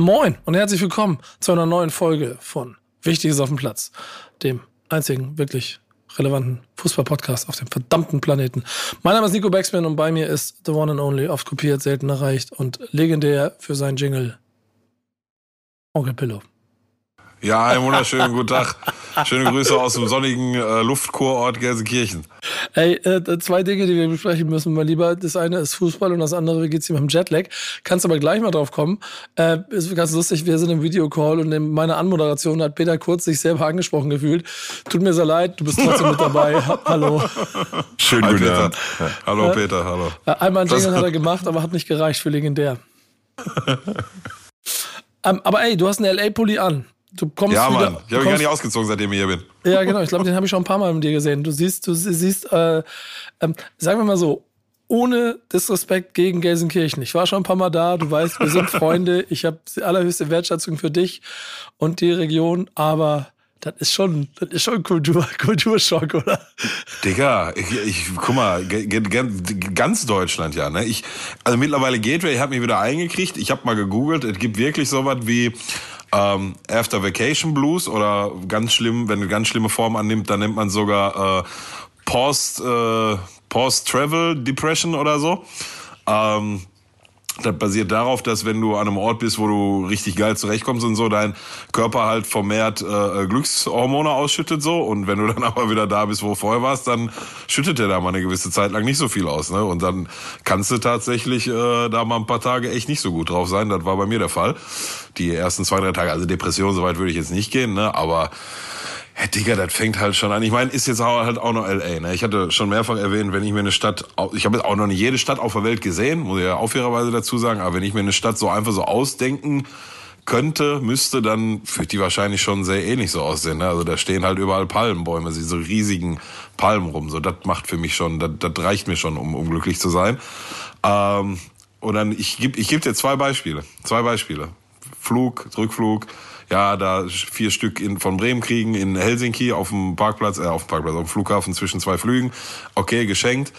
Moin und herzlich willkommen zu einer neuen Folge von Wichtiges auf dem Platz, dem einzigen wirklich relevanten Fußball-Podcast auf dem verdammten Planeten. Mein Name ist Nico Backspin und bei mir ist The One and Only, oft kopiert, selten erreicht und legendär für seinen Jingle Onkel Pillow. Ja, einen wunderschönen guten Tag. Schöne Grüße aus dem sonnigen äh, Luftkurort Gelsenkirchen. Ey, äh, zwei Dinge, die wir besprechen müssen, mein Lieber. Das eine ist Fußball und das andere, wie geht's dir mit dem Jetlag? Kannst aber gleich mal drauf kommen. Äh, ist ganz lustig, wir sind im Videocall und in meiner Anmoderation hat Peter Kurz sich selber angesprochen gefühlt. Tut mir sehr leid, du bist trotzdem mit dabei. hallo. Schön, Hi, Peter. Hallo, Peter, hallo. Äh, einmal ein Jingle hat er gemacht, aber hat nicht gereicht für legendär. ähm, aber ey, du hast einen LA-Pulli an. Du kommst ja, wieder, Mann. Ich habe gar nicht ausgezogen, seitdem ich hier bin. Ja, genau. Ich glaube, den habe ich schon ein paar Mal mit dir gesehen. Du siehst, du siehst, äh, äh, sagen wir mal so, ohne Disrespekt gegen Gelsenkirchen. Ich war schon ein paar Mal da. Du weißt, wir sind Freunde. Ich habe die allerhöchste Wertschätzung für dich und die Region. Aber das ist schon, das ist schon Kultur, Kulturschock, oder? Digga, ich, ich guck mal, ganz Deutschland ja. Ne? Ich, also mittlerweile Gateway hat mich wieder eingekriegt. Ich habe mal gegoogelt. Es gibt wirklich sowas wie ähm, After Vacation Blues oder ganz schlimm, wenn eine ganz schlimme Form annimmt, dann nennt man sogar äh, Post, äh, Post Travel Depression oder so. Ähm, das basiert darauf, dass wenn du an einem Ort bist, wo du richtig geil zurechtkommst und so, dein Körper halt vermehrt äh, Glückshormone ausschüttet so und wenn du dann aber wieder da bist, wo vorher warst, dann schüttet er da mal eine gewisse Zeit lang nicht so viel aus, ne? Und dann kannst du tatsächlich äh, da mal ein paar Tage echt nicht so gut drauf sein. Das war bei mir der Fall. Die ersten zwei, drei Tage, also Depression, soweit würde ich jetzt nicht gehen, ne? Aber ja, Digga, das fängt halt schon an. Ich meine, ist jetzt halt auch noch LA. Ne? Ich hatte schon mehrfach erwähnt, wenn ich mir eine Stadt, ich habe jetzt auch noch nicht jede Stadt auf der Welt gesehen, muss ich ja auffairerweise dazu sagen, aber wenn ich mir eine Stadt so einfach so ausdenken könnte, müsste, dann würde die wahrscheinlich schon sehr ähnlich so aussehen. Ne? Also da stehen halt überall Palmenbäume, diese riesigen Palmen rum. So, das macht für mich schon, das, das reicht mir schon, um, um glücklich zu sein. Ähm, und dann, ich gebe ich geb dir zwei Beispiele. Zwei Beispiele. Flug, Rückflug, ja, da vier Stück in, von Bremen kriegen in Helsinki auf dem Parkplatz, äh, auf dem Parkplatz, auf dem Flughafen zwischen zwei Flügen. Okay, geschenkt.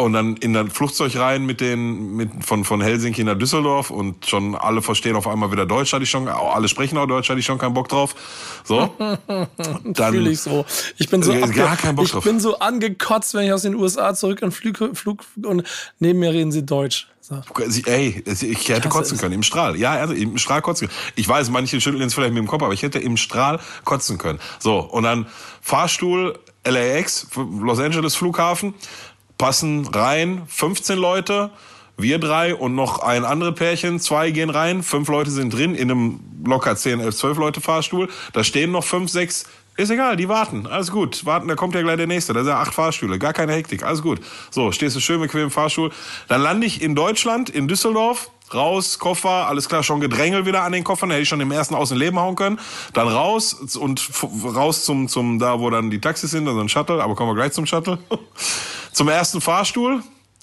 Und dann in das Flugzeug rein mit den, mit, von, von Helsinki nach Düsseldorf und schon alle verstehen auf einmal wieder Deutsch, hatte ich schon, alle sprechen auch Deutsch, hatte ich schon keinen Bock drauf. So. dann. Fühle ich so. Ich bin so, äh, gar keinen Bock ich drauf. bin so angekotzt, wenn ich aus den USA zurück in Flug, Flug und neben mir reden sie Deutsch. Ey, ich hätte kotzen können im Strahl. Ja, also im Strahl kotzen können. Ich weiß, manche schütteln jetzt vielleicht mit dem Kopf, aber ich hätte im Strahl kotzen können. So, und dann Fahrstuhl LAX, Los Angeles Flughafen, passen rein 15 Leute, wir drei und noch ein andere Pärchen, zwei gehen rein, fünf Leute sind drin in einem locker 10, 11, 12 Leute Fahrstuhl. Da stehen noch fünf, sechs ist egal, die warten. Alles gut. Warten, da kommt ja gleich der nächste. Da sind ja acht Fahrstühle. Gar keine Hektik. Alles gut. So, stehst du schön bequem im Fahrstuhl. Dann lande ich in Deutschland, in Düsseldorf. Raus, Koffer, alles klar, schon Gedrängel wieder an den Koffern, hätte ich schon im ersten aus dem Leben hauen können. Dann raus und raus zum, zum, da wo dann die Taxis sind, also ein Shuttle, aber kommen wir gleich zum Shuttle. zum ersten Fahrstuhl,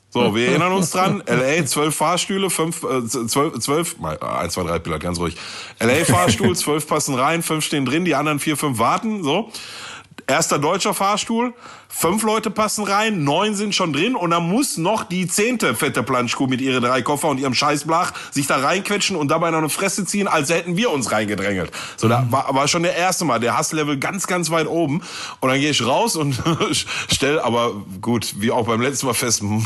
so, wir erinnern uns dran, LA, zwölf Fahrstühle, fünf, äh, zwölf, zwölf, mal, eins, zwei, drei, Pilot, ganz ruhig. LA Fahrstuhl, zwölf passen rein, fünf stehen drin, die anderen vier, fünf warten, so. Erster deutscher Fahrstuhl, Fünf Leute passen rein, neun sind schon drin und dann muss noch die zehnte fette Planschkuh mit ihren drei Koffer und ihrem Scheißblach sich da reinquetschen und dabei noch eine Fresse ziehen, als hätten wir uns reingedrängelt. So, da war, war schon der erste Mal, der Hasslevel ganz, ganz weit oben. Und dann gehe ich raus und stell, aber gut, wie auch beim letzten Mal fest, man,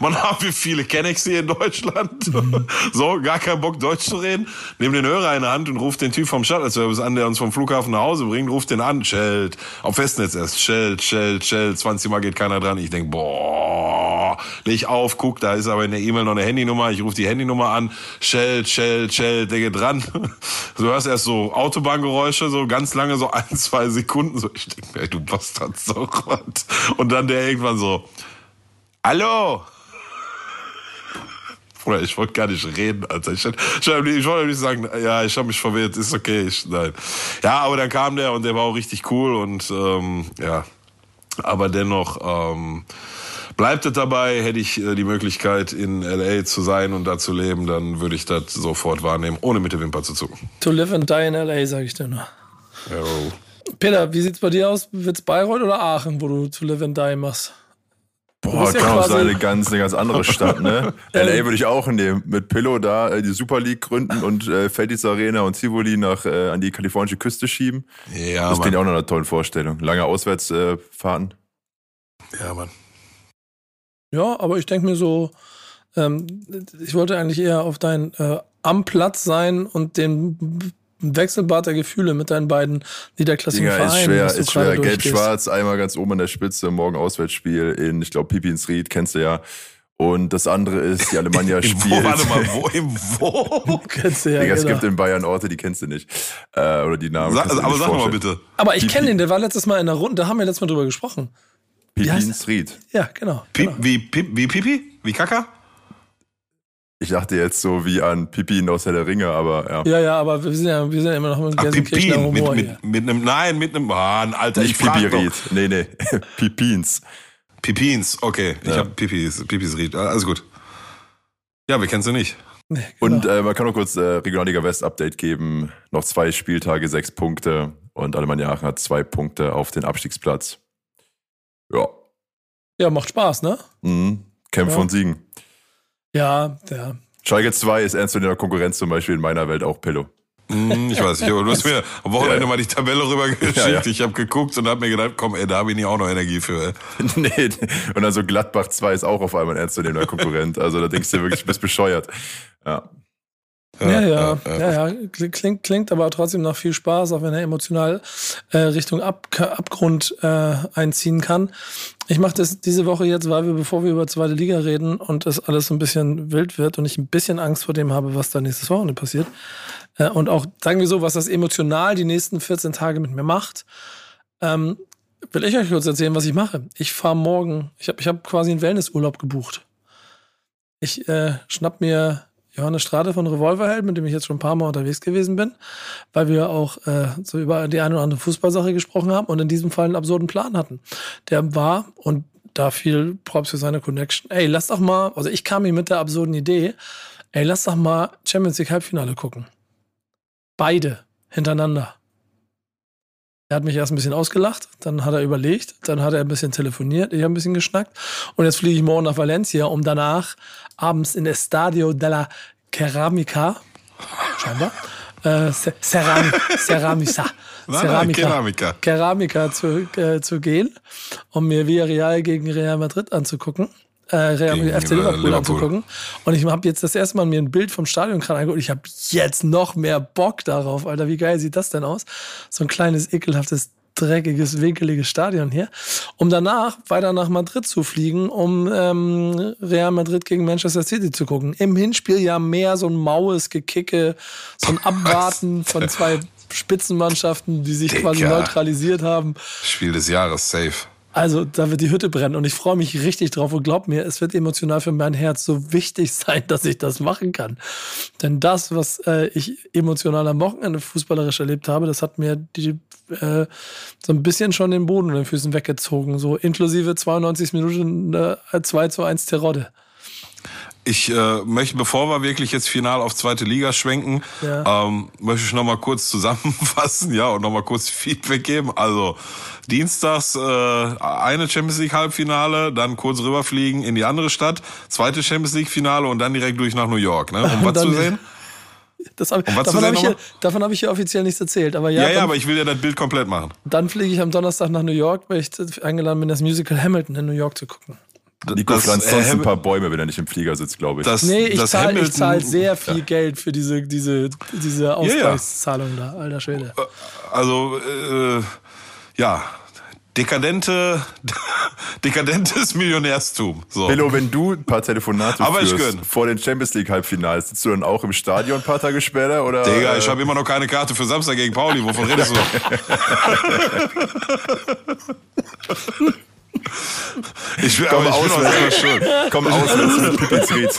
man haben wir viele Kennex hier in Deutschland. Mhm. So, gar keinen Bock Deutsch zu reden. Nehm den Hörer in der Hand und ruft den Typ vom Shuttle-Service an, der uns vom Flughafen nach Hause bringt, ruft den an, schellt, auf Festnetz erst, schellt, schellt, Shell, 20 Mal geht keiner dran. Ich denk, boah, leg auf, guck, da ist aber in der E-Mail noch eine Handynummer. Ich rufe die Handynummer an, Shell, Shell, Shell, der geht dran. Du hörst erst so Autobahngeräusche, so ganz lange, so ein, zwei Sekunden. So, ich denk, ey, du Bastard, so was. Und dann der irgendwann so, Hallo! Bruder, ich wollte gar nicht reden, Alter. Ich, ich, ich wollte nicht sagen, ja, ich habe mich verwirrt, ist okay. Ich, nein. Ja, aber dann kam der und der war auch richtig cool und ähm, ja. Aber dennoch ähm, bleibt es dabei, hätte ich äh, die Möglichkeit, in LA zu sein und da zu leben, dann würde ich das sofort wahrnehmen, ohne mit der Wimper zu zucken. To live and die in LA, sage ich dir nur. Ja, Peter, wie sieht's bei dir aus? Wird's Bayreuth oder Aachen, wo du To live and die machst? Boah, ja kann auch sein, eine ganz, eine ganz andere Stadt, ne? LA würde ich auch nehmen. Mit Pillow da äh, die Super League gründen und äh, Feldis Arena und Tivoli nach, äh, an die kalifornische Küste schieben. ja das klingt auch noch eine tolle Vorstellung. Lange Auswärtsfahrten. Ja, Mann. Ja, aber ich denke mir so, ähm, ich wollte eigentlich eher auf dein äh, am Platz sein und den Wechselbad der Gefühle mit deinen beiden niederklassigen Dinger ist Vereinen. schwer, ist schwer. gerade durchgehst. Gelb-Schwarz, einmal ganz oben an der Spitze, morgen Auswärtsspiel in, ich glaube, Pipinsried, kennst du ja. Und das andere ist, die Alemannia spielt. Wo, warte mal, wo, im Wo? Kennst du ja, Digga, es genau. gibt in Bayern Orte, die kennst du nicht. Äh, oder die Namen. Sa aber sag mal bitte. Aber ich kenne den, der war letztes Mal in der Runde, da haben wir letztes Mal drüber gesprochen. heißt Pipinsried. Ja, genau. Pi genau. wie, Pi wie Pipi? Wie Kaka? Ich dachte jetzt so wie an Pipin aus Herr der Ringe, aber ja. Ja, ja, aber wir sind ja, wir sind ja immer noch mit Pipin. Mit, Humor hier. mit, mit einem, nein, mit einem, ah, ein Alter, Nicht ich doch. Nee, nee. Pipins. Pipins, okay. Ich Ja. hab Pipis, Pipis Ried. Alles gut. Ja, wir kennen sie nicht. Nee, genau. Und äh, man kann noch kurz äh, Regionalliga West Update geben. Noch zwei Spieltage, sechs Punkte. Und Alemannia Aachen hat zwei Punkte auf den Abstiegsplatz. Ja. ja, macht Spaß, ne? Mhm. Kämpfen Ja. und siegen. Ja, ja. Schalke 2 ist ernst in der Konkurrenz zum Beispiel in meiner Welt auch Pillow. Hm, ich weiß nicht, aber du hast mir am Wochenende Ja. mal die Tabelle rübergeschickt. Ja, ja. Ich habe geguckt und habe mir gedacht, komm, ey, da habe ich nicht auch noch Energie für. Ey. nee. Und dann so Gladbach 2 ist auch auf einmal ein ernstzunehmender Konkurrent. Also da denkst du wirklich, du bist bescheuert. Ja. Ja, ja, ja, ja. Klingt, klingt aber trotzdem nach viel Spaß, auch wenn er emotional äh, Richtung Ab Abgrund äh, einziehen kann. Ich mache das diese Woche jetzt, weil wir, bevor wir über zweite Liga reden und es alles so ein bisschen wild wird und ich ein bisschen Angst vor dem habe, was da nächstes Wochenende passiert. Äh, und auch, sagen wir so, was das emotional die nächsten 14 Tage mit mir macht, ähm, will ich euch kurz erzählen, was ich mache. Ich fahre morgen, ich habe ich hab quasi einen Wellnessurlaub gebucht. Ich äh, schnapp mir Johannes Strade von Revolverheld, mit dem ich jetzt schon ein paar Mal unterwegs gewesen bin, weil wir auch äh, so über die eine oder andere Fußballsache gesprochen haben und in diesem Fall einen absurden Plan hatten. Der war, und da viel Props für seine Connection, ey, lass doch mal, also ich kam hier mit der absurden Idee, ey, lass doch mal Champions League Halbfinale gucken. Beide hintereinander. Er hat mich erst ein bisschen ausgelacht, dann hat er überlegt, dann hat er ein bisschen telefoniert, ich habe ein bisschen geschnackt und jetzt fliege ich morgen nach Valencia, um danach abends in Estadio della Ceramica, scheinbar, äh, Ce- Cerami, Ceramisa, Ceramica, Keramiker. Ceramica zu, äh, zu gehen, um mir Villarreal gegen Real Madrid anzugucken. Äh, Real Gegen, FC äh, Liverpool, Liverpool. anzugucken. Und ich habe jetzt das erste Mal mir ein Bild vom Stadion gerade angeguckt. Ich habe jetzt noch mehr Bock darauf, Alter. Wie geil sieht das denn aus? So ein kleines, ekelhaftes, dreckiges, winkeliges Stadion hier. Um danach weiter nach Madrid zu fliegen, um ähm, Real Madrid gegen Manchester City zu gucken. Im Hinspiel ja mehr so ein maues Gekicke, so ein Abwarten von zwei Spitzenmannschaften, die sich quasi Digga. neutralisiert haben. Spiel des Jahres, safe. Also, da wird die Hütte brennen und ich freue mich richtig drauf und glaub mir, es wird emotional für mein Herz so wichtig sein, dass ich das machen kann. Denn das, was äh, ich emotional am Wochenende fußballerisch erlebt habe, das hat mir die, äh, so ein bisschen schon den Boden unter den Füßen weggezogen. So inklusive 92 Minuten äh, 2 zu 1 Terodde. Ich äh, möchte, bevor wir wirklich jetzt final auf zweite Liga schwenken, Ja. ähm, möchte ich nochmal kurz zusammenfassen, ja, und nochmal kurz Feedback geben. Also dienstags äh, eine Champions League Halbfinale, dann kurz rüberfliegen in die andere Stadt, zweite Champions League Finale und dann direkt durch nach New York, ne? Um was zu sehen? Das hab, davon habe ich, davon hab ich hier offiziell nichts erzählt. Aber ja, Ja, ja, dann, aber ich will ja das Bild komplett machen. dann fliege ich am Donnerstag nach New York, weil ich eingeladen bin, das Musical Hamilton in New York zu gucken. Nico pflanzt äh, sonst ein paar Bäume, wenn er nicht im Flieger sitzt, glaube ich. Das, Nee, ich das zahle zahl sehr viel Geld für diese, diese, diese Ausgleichszahlung da, alter Schwede. Also, äh, ja, dekadente, dekadentes Millionärstum. So. Pillow, wenn du ein paar Telefonate Aber ich führst gönn. vor den Champions League Halbfinals, sitzt du dann auch im Stadion ein paar Tage später? Oder, Digga, äh, ich habe immer noch keine Karte für Samstag gegen Pauli. Wovon redest du? Ich bin, Komm aber ich bin schuld. Komm auswärts mit Pipizried.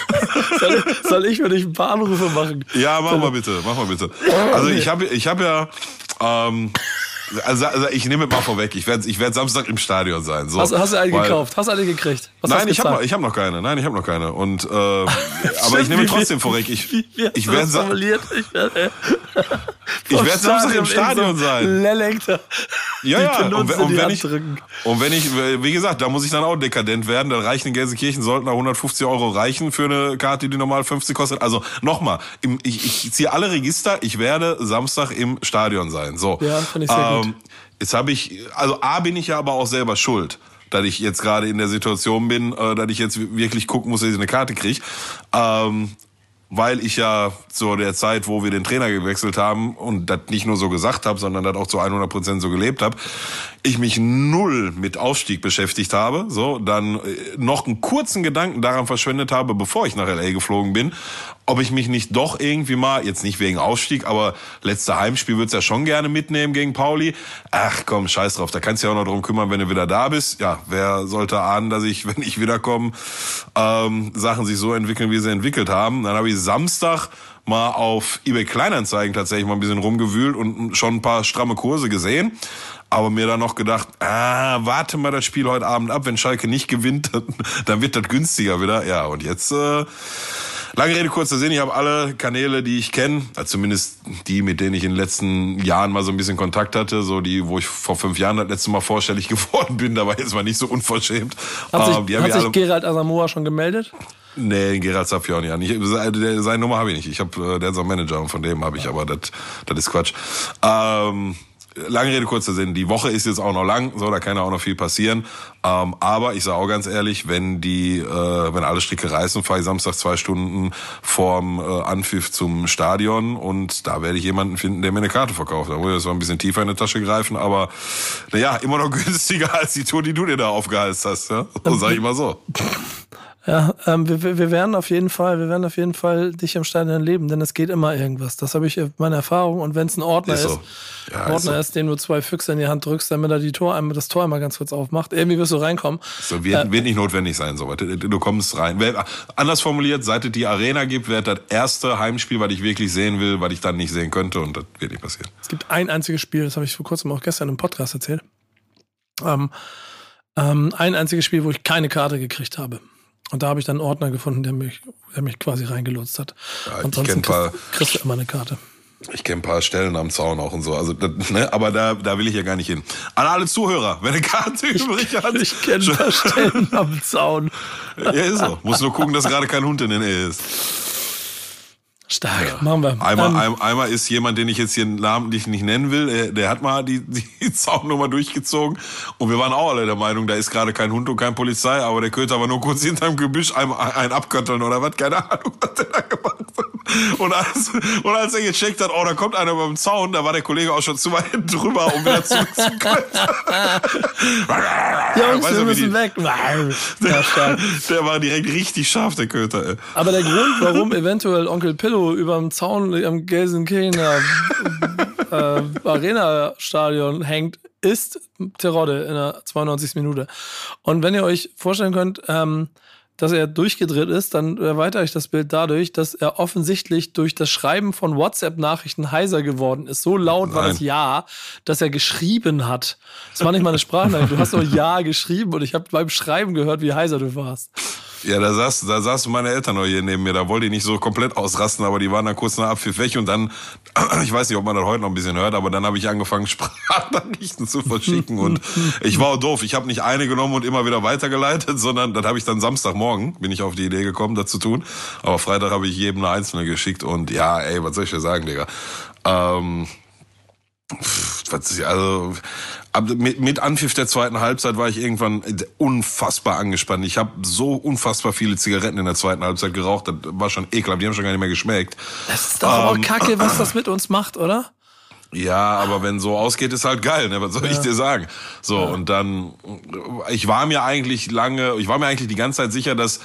Soll, soll ich für dich ein paar Anrufe machen? Ja, mach mal bitte, mach mal bitte. Also ich habe ich hab ja, ähm, also, also ich nehme es mal vorweg, ich werde ich werd Samstag im Stadion sein. So, Hast, hast du eine weil- gekauft? Hast du eine gekriegt? Was Nein, ich habe ich hab noch keine. Nein, ich habe noch keine. Und äh, aber ich nehme Wie- trotzdem vorweg. Ich, Wie, wie hast ich werde das Sa- formuliert? Ich werde, ich werd Samstag im Stadion sein. Lellekter. Ja, die ja. Und, und wenn ich, und wenn ich, wie gesagt, da muss ich dann auch dekadent werden. Dann reichen in Gelsenkirchen sollten da 150 Euro reichen für eine Karte, die normal 50 kostet. Also nochmal, ich, ich ziehe alle Register. Ich werde Samstag im Stadion sein. So. Ja, finde ich sehr gut. Jetzt habe ich, also A bin ich ja aber auch selber schuld, dass ich jetzt gerade in der Situation bin, äh, dass ich jetzt wirklich gucken muss, dass ich eine Karte kriege. Ähm, weil ich ja zu der Zeit, wo wir den Trainer gewechselt haben und das nicht nur so gesagt habe, sondern das auch zu 100 Prozent so gelebt habe, ich mich null mit Aufstieg beschäftigt habe, so dann äh, noch einen kurzen Gedanken daran verschwendet habe, bevor ich nach LA geflogen bin, ob ich mich nicht doch irgendwie mal, jetzt nicht wegen Aufstieg, aber letzte Heimspiel würd's ja schon gerne mitnehmen gegen Pauli. Ach komm, scheiß drauf, da kannst du ja auch noch drum kümmern, wenn du wieder da bist. Ja, wer sollte ahnen, dass ich, wenn ich wiederkomme, ähm, Sachen sich so entwickeln, wie sie entwickelt haben. Dann habe ich Samstag mal auf eBay Kleinanzeigen tatsächlich mal ein bisschen rumgewühlt und schon ein paar stramme Kurse gesehen. Aber mir dann noch gedacht, ah, warte mal das Spiel heute Abend ab, wenn Schalke nicht gewinnt, dann, dann wird das günstiger wieder. Ja, und jetzt, äh, lange Rede, kurzer Sinn, ich habe alle Kanäle, die ich kenne, also zumindest die, mit denen ich in den letzten Jahren mal so ein bisschen Kontakt hatte, so die, wo ich vor fünf Jahren das letzte Mal vorstellig geworden bin, da war jetzt mal nicht so unverschämt. Hat sich, Ähm, hat sich Gerald Asamoah schon gemeldet? Nee, Gerald Safioni ja nicht. Seine Nummer habe ich nicht. Ich habe, äh, der ist auch Manager und von dem habe ich, aber das das ist Quatsch. Ähm, lange Rede, kurzer Sinn. Die Woche ist jetzt auch noch lang, so, da kann ja auch noch viel passieren. Ähm, aber ich sage auch ganz ehrlich, wenn die, äh, wenn alle Stricke reißen, fahre ich Samstag zwei Stunden vorm äh, Anpfiff zum Stadion und da werde ich jemanden finden, der mir eine Karte verkauft. Da muss ich jetzt mal ein bisschen tiefer in die Tasche greifen, aber naja, immer noch günstiger als die Tour, die du dir da aufgeheizt hast. Ja? So sag ich mal so. Ja, ähm, wir, wir werden auf jeden Fall, wir werden auf jeden Fall dich im Stadion erleben, denn es geht immer irgendwas. Das habe ich äh, meine Erfahrung. Und wenn es ein Ordner Ist ist, so. Ja, ein ist Ordner so. ist, den du zwei Füchse in die Hand drückst, damit er die Tor einmal, das Tor einmal ganz kurz aufmacht, irgendwie wirst du reinkommen. So wird, wird nicht notwendig sein, so Du, du kommst rein. Anders formuliert, seit es die Arena gibt, wird das erste Heimspiel, was ich wirklich sehen will, was ich dann nicht sehen könnte und das wird nicht passieren. Es gibt ein einziges Spiel, das habe ich vor kurzem auch gestern im Podcast erzählt. Ähm, ähm, ein einziges Spiel, wo ich keine Karte gekriegt habe. Und da habe ich dann einen Ordner gefunden, der mich, der mich quasi reingelotst hat. Ja, ich Ansonsten paar- kriegst, kriegst du immer eine Karte. Ich kenne ein paar Stellen am Zaun auch und so. Also, ne, aber da, da will ich ja gar nicht hin. An alle Zuhörer, wenn eine Karte übrig hat. Ich kenne ein paar Stellen am Zaun. Ja, ist so. Muss nur gucken, dass gerade kein Hund in der Nähe ist. Stark, machen wir. Einmal, ein, einmal ist jemand, den ich jetzt hier namentlich nicht nennen will, der, der hat mal die, die Zaunnummer durchgezogen und wir waren auch alle der Meinung, da ist gerade kein Hund und kein Polizei, aber der könnte aber nur kurz hinterm Gebüsch ein, ein abkötteln oder was, keine Ahnung, was der da gemacht hat. Und als, und als er gecheckt hat, oh, da kommt einer beim Zaun, da war der Kollege auch schon zu weit drüber, um wieder zurück zu. Jungs, Weißt wir müssen die- weg. Ja, stark. Der war direkt richtig scharf, der Köter, ey. Aber der Grund, warum eventuell Onkel Pillow über dem Zaun am Gelsenkirchener äh, Arena-Stadion hängt, ist Terodde in der 92. Minute. Und wenn ihr euch vorstellen könnt, ähm, dass er durchgedreht ist, dann erweitere ich das Bild dadurch, dass er offensichtlich durch das Schreiben von WhatsApp-Nachrichten heiser geworden ist. So laut war Nein. das Ja, dass er geschrieben hat. Das war nicht mal eine Sprachnachricht. Du hast nur Ja geschrieben und ich habe beim Schreiben gehört, wie heiser du warst. Ja, da saß, da saßen meine Eltern noch hier neben mir. Da wollte ich nicht so komplett ausrasten, aber die waren dann kurz nach Abpfiff weg und dann, ich weiß nicht, ob man das heute noch ein bisschen hört, aber dann habe ich angefangen, Sprachnachrichten zu verschicken und ich war auch doof. Ich habe nicht eine genommen und immer wieder weitergeleitet, sondern das habe ich dann Samstagmorgen, bin ich auf die Idee gekommen, das zu tun. Aber Freitag habe ich jedem eine einzelne geschickt und ja, ey, was soll ich dir sagen, Digga? Ähm, also ab, mit, mit Anpfiff der zweiten Halbzeit war ich irgendwann unfassbar angespannt. Ich habe so unfassbar viele Zigaretten in der zweiten Halbzeit geraucht, das war schon ekelhaft, die haben schon gar nicht mehr geschmeckt. Das ist doch auch Ähm, kacke, was das mit uns macht, oder? Ja, aber wenn so ausgeht, ist halt geil, ne? Was soll ja. ich dir sagen? So, ja. und dann, ich war mir eigentlich lange, ich war mir eigentlich die ganze Zeit sicher, dass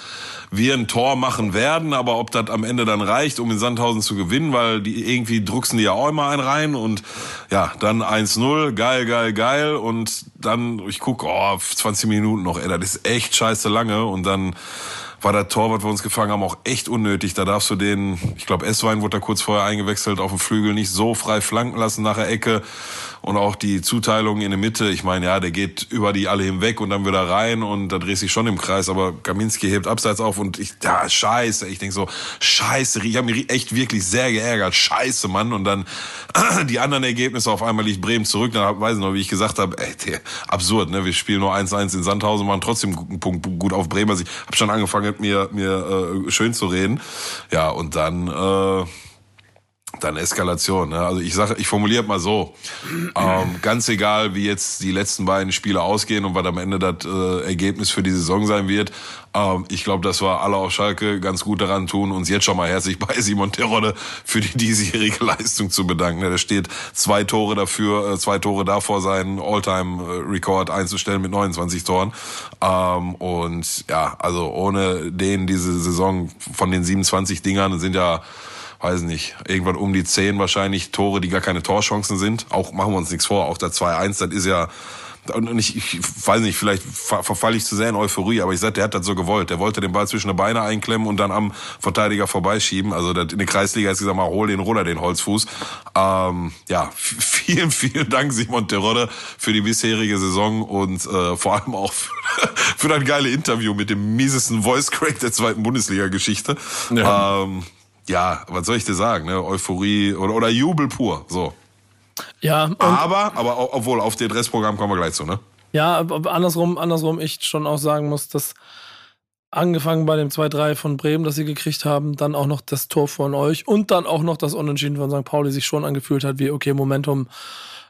wir ein Tor machen werden, aber ob das am Ende dann reicht, um in Sandhausen zu gewinnen, weil die irgendwie drucksen die ja auch immer einen rein und ja, dann 1-0, geil, geil, geil und dann, ich guck, oh, 20 Minuten noch, ey, das ist echt scheiße lange und dann war der Tor, was wir uns gefangen haben, auch echt unnötig. Da darfst du den, ich glaube, Esswein wurde da kurz vorher eingewechselt, auf dem Flügel nicht so frei flanken lassen nach der Ecke. Und auch die Zuteilung in der Mitte, ich meine, ja, der geht über die alle hinweg und dann wieder rein und da dreht sich schon im Kreis, aber Kaminski hebt abseits auf und ich, ja, scheiße, ich denk so, scheiße, ich habe mich echt wirklich sehr geärgert, scheiße, Mann. Und dann die anderen Ergebnisse, auf einmal liegt Bremen zurück, dann weiß ich noch, wie ich gesagt habe, ey, absurd, ne, wir spielen nur 1-1 in Sandhausen, machen trotzdem einen Punkt gut auf Bremen. Also ich habe schon angefangen, mir, mir äh, schön zu reden. Ja, und dann... Äh, dann Eskalation. Ne? Also ich sage, ich formuliere mal so: ähm, Ganz egal, wie jetzt die letzten beiden Spiele ausgehen und was am Ende das äh, Ergebnis für die Saison sein wird, ähm, ich glaube, dass wir alle auf Schalke ganz gut daran tun, uns jetzt schon mal herzlich bei Simon Terodde für die diesjährige Leistung zu bedanken. Da steht zwei Tore dafür, äh, zwei Tore davor, seinen All-Time-Rekord einzustellen mit 29 Toren. Ähm, und ja, also ohne den diese Saison von den 27 Dingern sind ja weiß nicht, irgendwann um die zehn wahrscheinlich Tore, die gar keine Torchancen sind. Auch machen wir uns nichts vor, auch der 2-1, das ist ja und ich, ich weiß nicht, vielleicht verfalle ich zu sehr in Euphorie, aber ich sag, der hat das so gewollt. Der wollte den Ball zwischen die Beine einklemmen und dann am Verteidiger vorbeischieben. Also in der Kreisliga ist gesagt mal, hol den runter, den Holzfuß. Ähm, ja, vielen, vielen Dank, Simon Terodde, für die bisherige Saison und äh, vor allem auch für, für das geile Interview mit dem miesesten Voice Crack der zweiten Bundesliga-Geschichte. Ja. Ähm, ja, was soll ich dir sagen, ne? Euphorie oder, oder Jubel pur, so. Ja. aber, aber obwohl, auf den Restprogramm kommen wir gleich zu, ne? Ja, andersrum, andersrum ich schon auch sagen muss, dass angefangen bei dem 2-3 von Bremen, das sie gekriegt haben, dann auch noch das Tor von euch und dann auch noch das Unentschieden von St. Pauli sich schon angefühlt hat, wie, okay, Momentum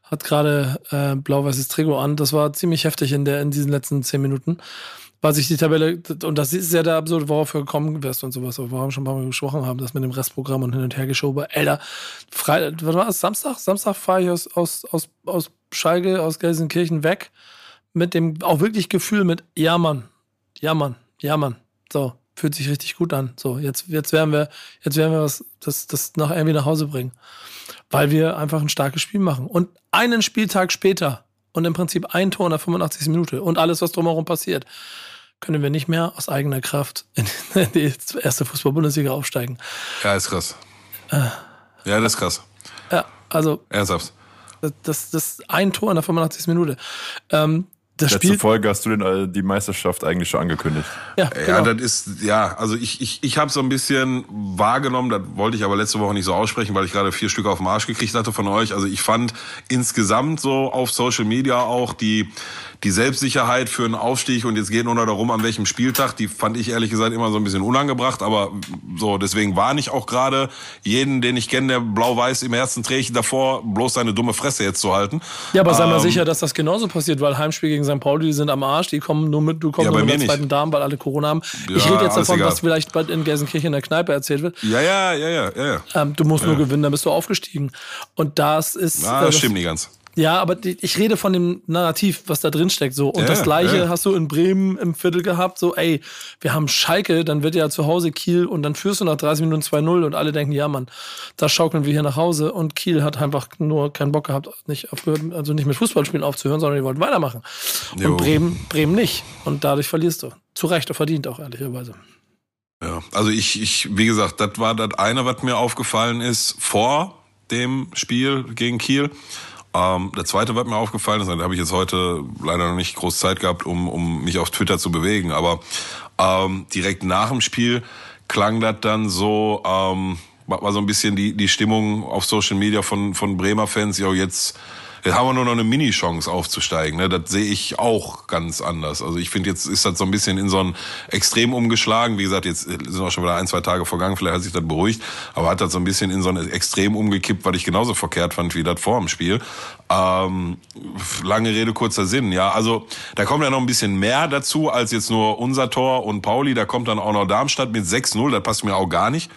hat gerade äh, blau-weißes Trigo an. Das war ziemlich heftig in, der, in diesen letzten zehn Minuten weil sich die Tabelle, und das ist ja der absurd, worauf wir gekommen wärst und sowas, aber wir schon ein paar Mal gesprochen haben, das mit dem Restprogramm und hin und her geschoben. Alter, Freitag, was war das? Samstag? Samstag fahre ich aus, aus, aus, aus Schalke, aus Gelsenkirchen weg mit dem auch wirklich Gefühl mit, ja Mann, ja Mann, ja Mann. So, fühlt sich richtig gut an. So, jetzt, jetzt werden wir, jetzt werden wir was, das, das nach irgendwie nach Hause bringen. Weil wir einfach ein starkes Spiel machen. Und einen Spieltag später und im Prinzip ein Tor in der 85. Minute und alles, was drumherum passiert, können wir nicht mehr aus eigener Kraft in die erste Fußball-Bundesliga aufsteigen. Ja, ist krass. Äh, ja, das ist krass. Ja, also. Ernsthaft. Das, das, das ein Tor in der 85. Minute. Ähm, das Letzte Spiel Folge hast du denn äh, die Meisterschaft eigentlich schon angekündigt. Ja, genau. ja das ist, ja, also ich, ich, ich habe so ein bisschen wahrgenommen, das wollte ich aber letzte Woche nicht so aussprechen, weil ich gerade vier Stück auf den Arsch gekriegt hatte von euch. Also ich fand insgesamt so auf Social Media auch die, die Selbstsicherheit für einen Aufstieg und jetzt geht nur noch darum, an welchem Spieltag, die fand ich ehrlich gesagt immer so ein bisschen unangebracht, aber so, deswegen warne ich auch gerade jeden, den ich kenne, der blau-weiß im Herzen trägt, davor bloß seine dumme Fresse jetzt zu halten. Ja, aber sei mal ähm, sicher, dass das genauso passiert, weil Heimspiel gegen St. Pauli, die sind am Arsch, die kommen nur mit, du kommst ja, nur mit der zweiten Darm, weil alle Corona haben. Ja, ich rede jetzt davon, egal. was vielleicht bald in Gelsenkirchen in der Kneipe erzählt wird. Ja, ja, ja, ja, ja. Ähm, du musst ja. nur gewinnen, dann bist du aufgestiegen. Und das ist. Na, das, äh, stimmt nicht ganz. Ja, aber die, ich rede von dem Narrativ, was da drin steckt. So. Und ja, das gleiche ja. hast du in Bremen im Viertel gehabt. So, ey, wir haben Schalke, dann wird ja zu Hause Kiel und dann führst du nach 30 Minuten 2-0 und alle denken, ja, Mann, da schaukeln wir hier nach Hause. Und Kiel hat einfach nur keinen Bock gehabt, nicht aufgehört, also nicht mit Fußballspielen aufzuhören, sondern die wollten weitermachen. Jo. Und Bremen, Bremen nicht. Und dadurch verlierst du. Zu Recht, verdient auch, ehrlicherweise. Ja, also ich, ich, wie gesagt, das war das eine, was mir aufgefallen ist vor dem Spiel gegen Kiel. Ähm, der zweite, was mir aufgefallen ist, da habe ich jetzt heute leider noch nicht groß Zeit gehabt, um, um mich auf Twitter zu bewegen, aber ähm, direkt nach dem Spiel klang das dann so, ähm, war so ein bisschen die, die Stimmung auf Social Media von, von Bremer Fans, ja, jetzt Jetzt haben wir nur noch eine Mini-Chance aufzusteigen. Ne? Das sehe ich auch ganz anders. Also ich finde, jetzt ist das so ein bisschen in so ein Extrem umgeschlagen. Wie gesagt, jetzt sind auch schon wieder ein, zwei Tage vergangen, vielleicht hat sich das beruhigt, aber hat das so ein bisschen in so ein Extrem umgekippt, weil ich genauso verkehrt fand wie das vor dem Spiel. Ähm, lange Rede, kurzer Sinn. Ja, also da kommt ja noch ein bisschen mehr dazu als jetzt nur unser Tor und Pauli. Da kommt dann auch noch Darmstadt mit 6-0. Das passt mir auch gar nicht.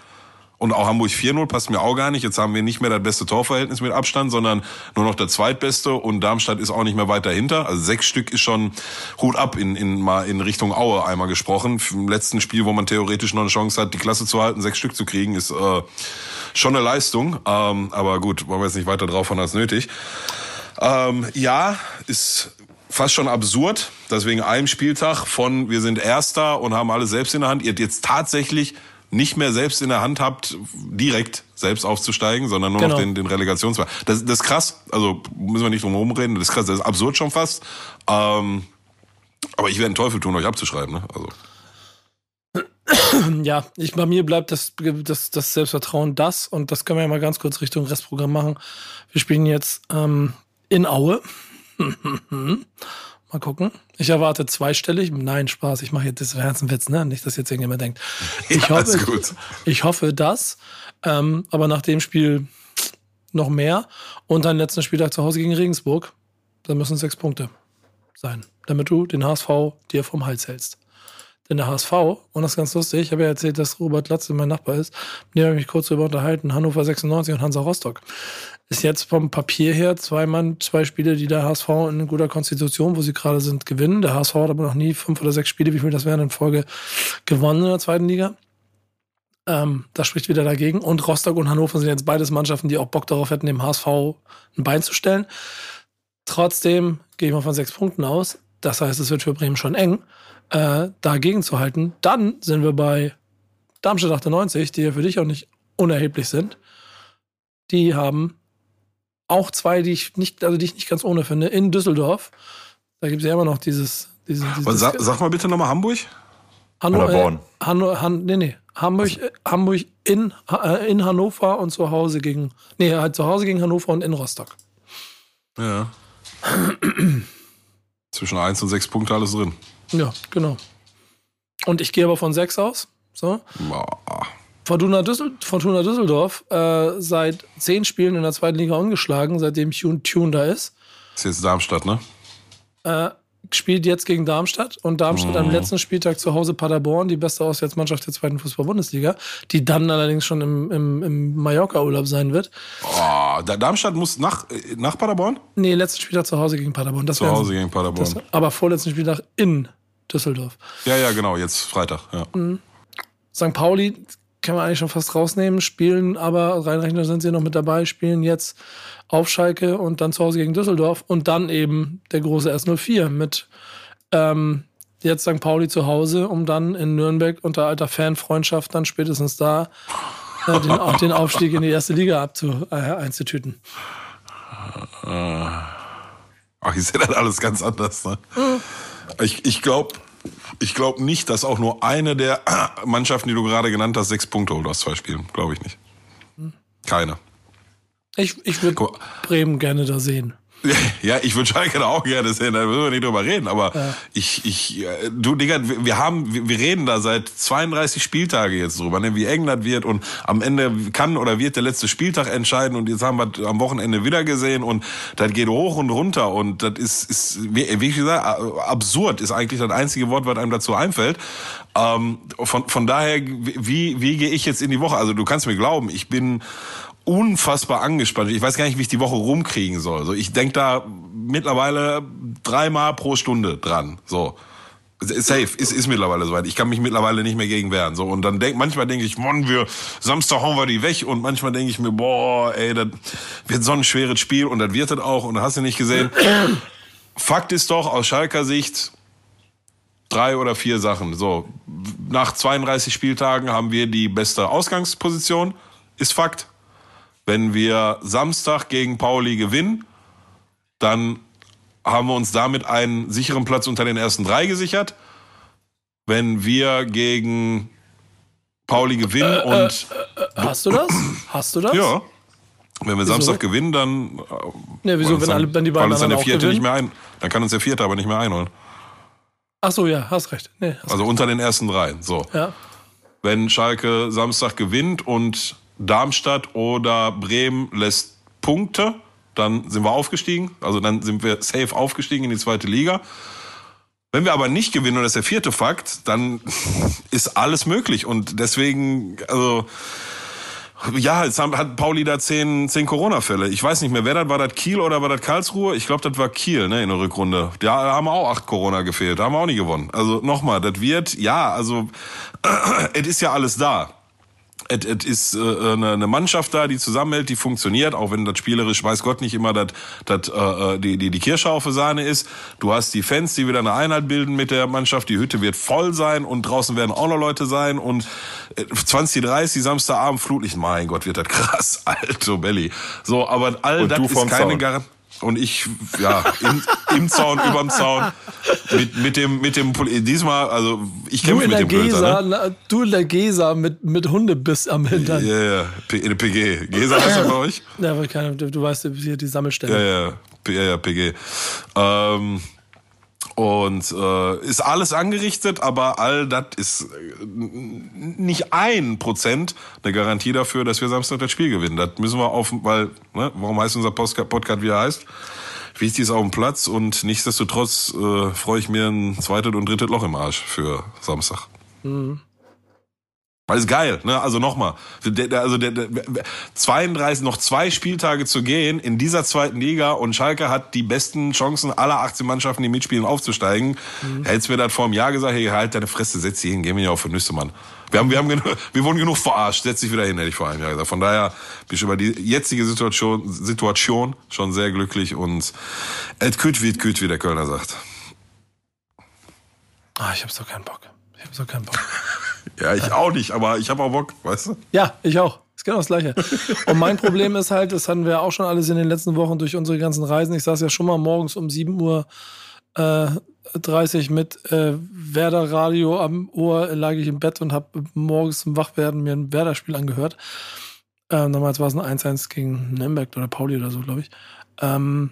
Und auch Hamburg 4-0 passt mir auch gar nicht. Jetzt haben wir nicht mehr das beste Torverhältnis mit Abstand, sondern nur noch der zweitbeste. Und Darmstadt ist auch nicht mehr weit dahinter. Also sechs Stück ist schon Hut ab in, in, mal in Richtung Aue einmal gesprochen. Im letzten Spiel, wo man theoretisch noch eine Chance hat, die Klasse zu halten, sechs Stück zu kriegen, ist äh, schon eine Leistung. Ähm, aber gut, wollen wir jetzt nicht weiter drauf haben als nötig. Ähm, ja, ist fast schon absurd, dass wegen einem Spieltag von wir sind Erster und haben alles selbst in der Hand, ihr jetzt tatsächlich nicht mehr selbst in der Hand habt, direkt selbst aufzusteigen, sondern nur genau. noch den, den Relegationsplatz. Das, das ist krass, also müssen wir nicht drum herum reden, das ist krass, das ist absurd schon fast. Ähm, aber ich werde einen Teufel tun, euch abzuschreiben. Ne? Also. Ja, ich, bei mir bleibt das, das, das Selbstvertrauen das und das können wir ja mal ganz kurz Richtung Restprogramm machen. Wir spielen jetzt ähm, in Aue. Mal gucken. Ich erwarte zweistellig. Nein, Spaß. Ich mache jetzt das Herzenwitz, ne? Nicht, dass jetzt irgendjemand denkt. Ich ja, hoffe, gut. Ich, hoffe das. Ähm, aber nach dem Spiel noch mehr. Und dein letzten Spieltag zu Hause gegen Regensburg, da müssen sechs Punkte sein, damit du den HSV dir vom Hals hältst. Denn der HSV, und das ist ganz lustig, ich habe ja erzählt, dass Robert Latze mein Nachbar ist, mit dem habe ich mich kurz darüber unterhalten, Hannover 96 und Hansa Rostock ist jetzt vom Papier her zwei Mann, zwei Spiele, die der HSV in guter Konstitution, wo sie gerade sind, gewinnen. Der HSV hat aber noch nie fünf oder sechs Spiele, wie viel das wären in Folge gewonnen in der zweiten Liga. Ähm, das spricht wieder dagegen. Und Rostock und Hannover sind jetzt beides Mannschaften, die auch Bock darauf hätten, dem HSV ein Bein zu stellen. Trotzdem gehe ich mal von sechs Punkten aus. Das heißt, es wird für Bremen schon eng, äh, dagegen zu halten. Dann sind wir bei Darmstadt 98, die ja für dich auch nicht unerheblich sind. Die haben auch zwei, die ich nicht, also die ich nicht ganz ohne finde, in Düsseldorf. Da gibt es ja immer noch dieses. dieses, dieses sag, sag, mal bitte nochmal Hamburg. Hannover. Äh, Hanno, Han, nee, nee. Hamburg, also. Hamburg in, äh, in Hannover und zu Hause gegen. Nee, halt zu Hause gegen Hannover und in Rostock. Ja. Zwischen 1 und 6 Punkte alles drin. Ja, genau. Und ich gehe aber von 6 aus. So. Boah. Fortuna, Düssel Fortuna Düsseldorf äh, seit zehn Spielen in der zweiten Liga ungeschlagen, seitdem Tune, Tune da ist. Ist jetzt Darmstadt, ne? Äh, spielt jetzt gegen Darmstadt und Darmstadt mhm. am letzten Spieltag zu Hause Paderborn, die beste Auswärtsmannschaft der zweiten Fußball-Bundesliga, die dann allerdings schon im, im, im Mallorca-Urlaub sein wird. Oh, Darmstadt muss nach, nach Paderborn? Nee, letzten Spieltag zu Hause gegen Paderborn. Das zu Hause gegen Paderborn. Das, aber vorletzten Spieltag in Düsseldorf. Ja, ja, genau, jetzt Freitag. Ja. Mhm. St. Pauli kann man eigentlich schon fast rausnehmen, spielen aber, reinrechnen sind sie noch mit dabei, spielen jetzt auf Schalke und dann zu Hause gegen Düsseldorf und dann eben der große S04 mit ähm, jetzt St. Pauli zu Hause, um dann in Nürnberg unter alter Fanfreundschaft dann spätestens da äh, den, auch den Aufstieg in die erste Liga abzu, äh, einzutüten. Ach, ich sehe das alles ganz anders. Ne? Mhm. Ich, ich glaube, ich glaube nicht, dass auch nur eine der Mannschaften, die du gerade genannt hast, sechs Punkte holt aus zwei Spielen. Glaube ich nicht. Keine. Ich, ich würde Bremen gerne da sehen. Ja, ich würde Schalke auch gerne sehen, da müssen wir nicht drüber reden. Aber ja. ich, ich, du, Digga, wir haben, wir reden da seit 32 Spieltage jetzt drüber, ne, wie eng das wird und am Ende kann oder wird der letzte Spieltag entscheiden und jetzt haben wir am Wochenende wieder gesehen und das geht hoch und runter und das ist, ist wie, wie ich gesagt, absurd ist eigentlich das einzige Wort, was einem dazu einfällt. Ähm, von, von daher, wie, wie gehe ich jetzt in die Woche? Also du kannst mir glauben, ich bin unfassbar angespannt. Ich weiß gar nicht, wie ich die Woche rumkriegen soll. So, ich denke da mittlerweile dreimal pro Stunde dran. So. Safe, ist, ist mittlerweile soweit. Ich kann mich mittlerweile nicht mehr gegen wehren. So, und dann denk, manchmal denke ich, Mann, wir, Samstag hauen wir die weg. Und manchmal denke ich mir, boah, ey, das wird so ein schweres Spiel und das wird das auch. Und das hast du nicht gesehen. Fakt ist doch, aus Schalker Sicht, drei oder vier Sachen. So, nach 32 Spieltagen haben wir die beste Ausgangsposition. Ist Fakt. Wenn wir Samstag gegen Pauli gewinnen, dann haben wir uns damit einen sicheren Platz unter den ersten drei gesichert. Wenn wir gegen Pauli gewinnen äh, und. Äh, äh, hast du das? Hast du das? Ja. Wenn wir wieso? Samstag gewinnen, dann. Ja, wieso, wenn, alle, wenn die beiden uns dann der Vierte nicht mehr ein, dann kann uns der Vierte aber nicht mehr einholen. Ach so, ja, hast recht. Nee, hast also recht. unter den ersten dreien. So. Ja. Wenn Schalke Samstag gewinnt und Darmstadt oder Bremen lässt Punkte, dann sind wir aufgestiegen. Also dann sind wir safe aufgestiegen in die zweite Liga. Wenn wir aber nicht gewinnen, und das ist der vierte Fakt, dann ist alles möglich. Und deswegen, also Ja, jetzt hat Pauli da zehn, zehn Corona-Fälle. Ich weiß nicht mehr, wer das war, das Kiel oder war das Karlsruhe? Ich glaube, das war Kiel, ne, in der Rückrunde. Da haben auch acht Corona gefehlt, da haben wir auch nicht gewonnen. Also nochmal, das wird, ja, also es ist ja alles da es, ist äh, eine, eine Mannschaft da, die zusammenhält, die funktioniert, auch wenn das spielerisch, weiß Gott, nicht immer das, das, äh, die, die, die Kirsche auf der Sahne ist. Du hast die Fans, die wieder eine Einheit bilden mit der Mannschaft. Die Hütte wird voll sein und draußen werden auch noch Leute sein. Und 20, 30 Samstagabend Flutlicht, mein Gott, wird das krass, alto Belly. So, aber all das ist keine Garantie und ich, ja, im, im Zaun, überm Zaun, mit, mit dem, mit dem, diesmal, also ich kämpfe mit dem Gesa, Blöder, ne? Du in der Gesa mit, mit Hundebiss am Hintern. Ja, ja, in der PG. Gesa heißt das bei euch? Ja, aber keine, du weißt hier die Sammelstelle. Ja, ja, ja, ja PG. Ähm, und äh, ist alles angerichtet, aber all das ist äh, nicht ein Prozent eine Garantie dafür, dass wir Samstag das Spiel gewinnen. Das müssen wir auf, weil, ne, warum heißt unser Podcast, wie er heißt? Wichtig ist auf dem Platz und nichtsdestotrotz äh, freue ich mir ein zweites und drittes Loch im Arsch für Samstag. Mhm. Weil ist geil, ne? Also nochmal, also der, der, 32, noch zwei Spieltage zu gehen in dieser zweiten Liga und Schalke hat die besten Chancen aller 18 Mannschaften, die mitspielen, aufzusteigen. Mhm. Hättest mir das vor einem Jahr gesagt, hey, halt deine Fresse, setz dich hin, geh mir ja auf den Nüsse, Mann. Wir haben, wir haben, wir wurden genug verarscht, setz dich wieder hin, hätte ich vor einem Jahr gesagt. Von daher bin ich über die jetzige Situation, Situation schon sehr glücklich und et küt wie küt, wie der Kölner sagt. Ah, ich hab so keinen Bock. Ich hab so keinen Bock. Ja, ich auch nicht, aber ich habe auch Bock, weißt du? Ja, ich auch. Ist genau das Gleiche. Und mein Problem ist halt, das hatten wir auch schon alles in den letzten Wochen durch unsere ganzen Reisen. Ich saß ja schon mal morgens um 7 Uhr äh, 30 mit äh, Werder Radio am Ohr, lag ich im Bett und habe morgens zum Wachwerden mir ein Werder-Spiel angehört. Ähm, damals war es ein 1-1 gegen Nürnberg oder Pauli oder so, glaube ich. Ähm,